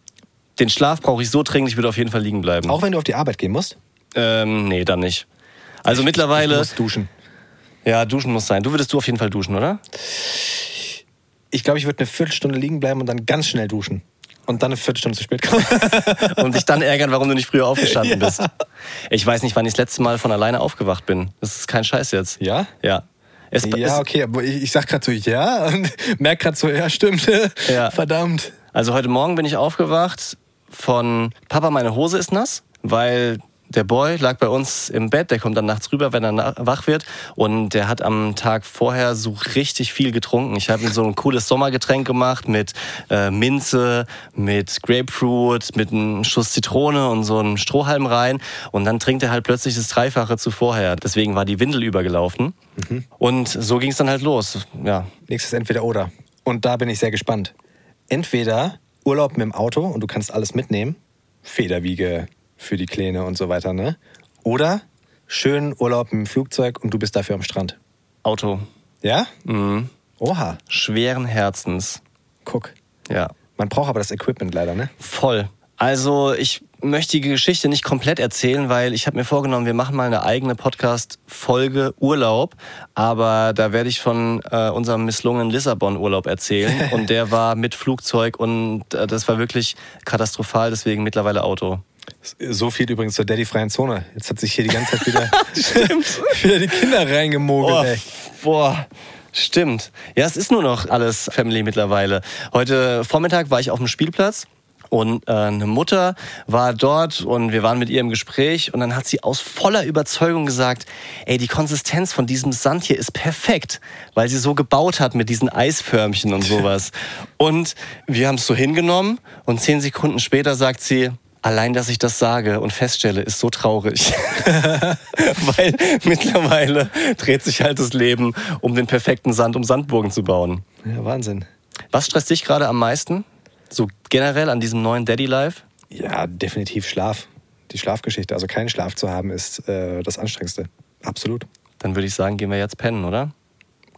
Den Schlaf brauche ich so dringend, ich würde auf jeden Fall liegen bleiben. auch wenn du auf die Arbeit gehen musst. Ähm, nee, dann nicht. Also mittlerweile. Du musst duschen. Ja, duschen muss sein. Du würdest du auf jeden Fall duschen, oder? Ich glaube, ich würde eine Viertelstunde liegen bleiben und dann ganz schnell duschen. Und dann eine Viertelstunde zu spät kommen. Und dich dann ärgern, warum du nicht früher aufgestanden bist. Ich weiß nicht, wann ich das letzte Mal von alleine aufgewacht bin. Das ist kein Scheiß jetzt. Ja? Ja. Es, ja, es, okay, aber ich, ich sag gerade so ja und merk gerade so, ja, stimmt. Ja. Verdammt. Also heute Morgen bin ich aufgewacht von Papa, meine Hose ist nass, weil der Boy lag bei uns im Bett, der kommt dann nachts rüber, wenn er wach wird und der hat am Tag vorher so richtig viel getrunken. Ich habe ihm so ein cooles Sommergetränk gemacht mit äh, Minze, mit Grapefruit, mit einem Schuss Zitrone und so einem Strohhalm rein und dann trinkt er halt plötzlich das Dreifache zu vorher. Deswegen war die Windel übergelaufen und so ging es dann halt los. Ja, Nächstes entweder oder. Und da bin ich sehr gespannt. Entweder Urlaub mit dem Auto und du kannst alles mitnehmen, Federwiege für die Kleine und so weiter, ne? Oder schön Urlaub mit dem Flugzeug und du bist dafür am Strand. Auto. Ja? Mhm. Oha, Schweren Herzens. guck. Ja. Man braucht aber das Equipment leider, ne? Voll. Also ich möchte die Geschichte nicht komplett erzählen, weil ich habe mir vorgenommen, wir machen mal eine eigene Podcast-Folge Urlaub, aber da werde ich von äh, unserem misslungenen Lissabon-Urlaub erzählen und der war mit Flugzeug und äh, das war wirklich katastrophal, deswegen mittlerweile Auto. So viel übrigens zur Daddy-freien Zone. Jetzt hat sich hier die ganze Zeit wieder, wieder die Kinder reingemogelt, Boah, ey. boah. Stimmt. Ja, es ist nur noch alles Family mittlerweile. Heute Vormittag war ich auf dem Spielplatz und äh, eine Mutter war dort und wir waren mit ihr im Gespräch und dann hat sie aus voller Überzeugung gesagt, ey, die Konsistenz von diesem Sand hier ist perfekt, weil sie so gebaut hat mit diesen Eisförmchen und sowas. Und wir haben es so hingenommen und zehn Sekunden später sagt sie, Allein, dass ich das sage und feststelle, ist so traurig. Weil mittlerweile dreht sich halt das Leben um den perfekten Sand, um Sandburgen zu bauen. Ja, Wahnsinn. Was stresst dich gerade am meisten? So generell an diesem neuen Daddy Life? Ja, definitiv Schlaf. Die Schlafgeschichte. Also keinen Schlaf zu haben, ist äh, das Anstrengendste. Absolut. Dann würde ich sagen, gehen wir jetzt pennen, oder?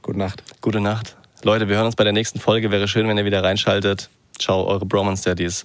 Gute Nacht. Gute Nacht. Leute, wir hören uns bei der nächsten Folge. Wäre schön, wenn ihr wieder reinschaltet. Ciao, eure Bromance Daddies.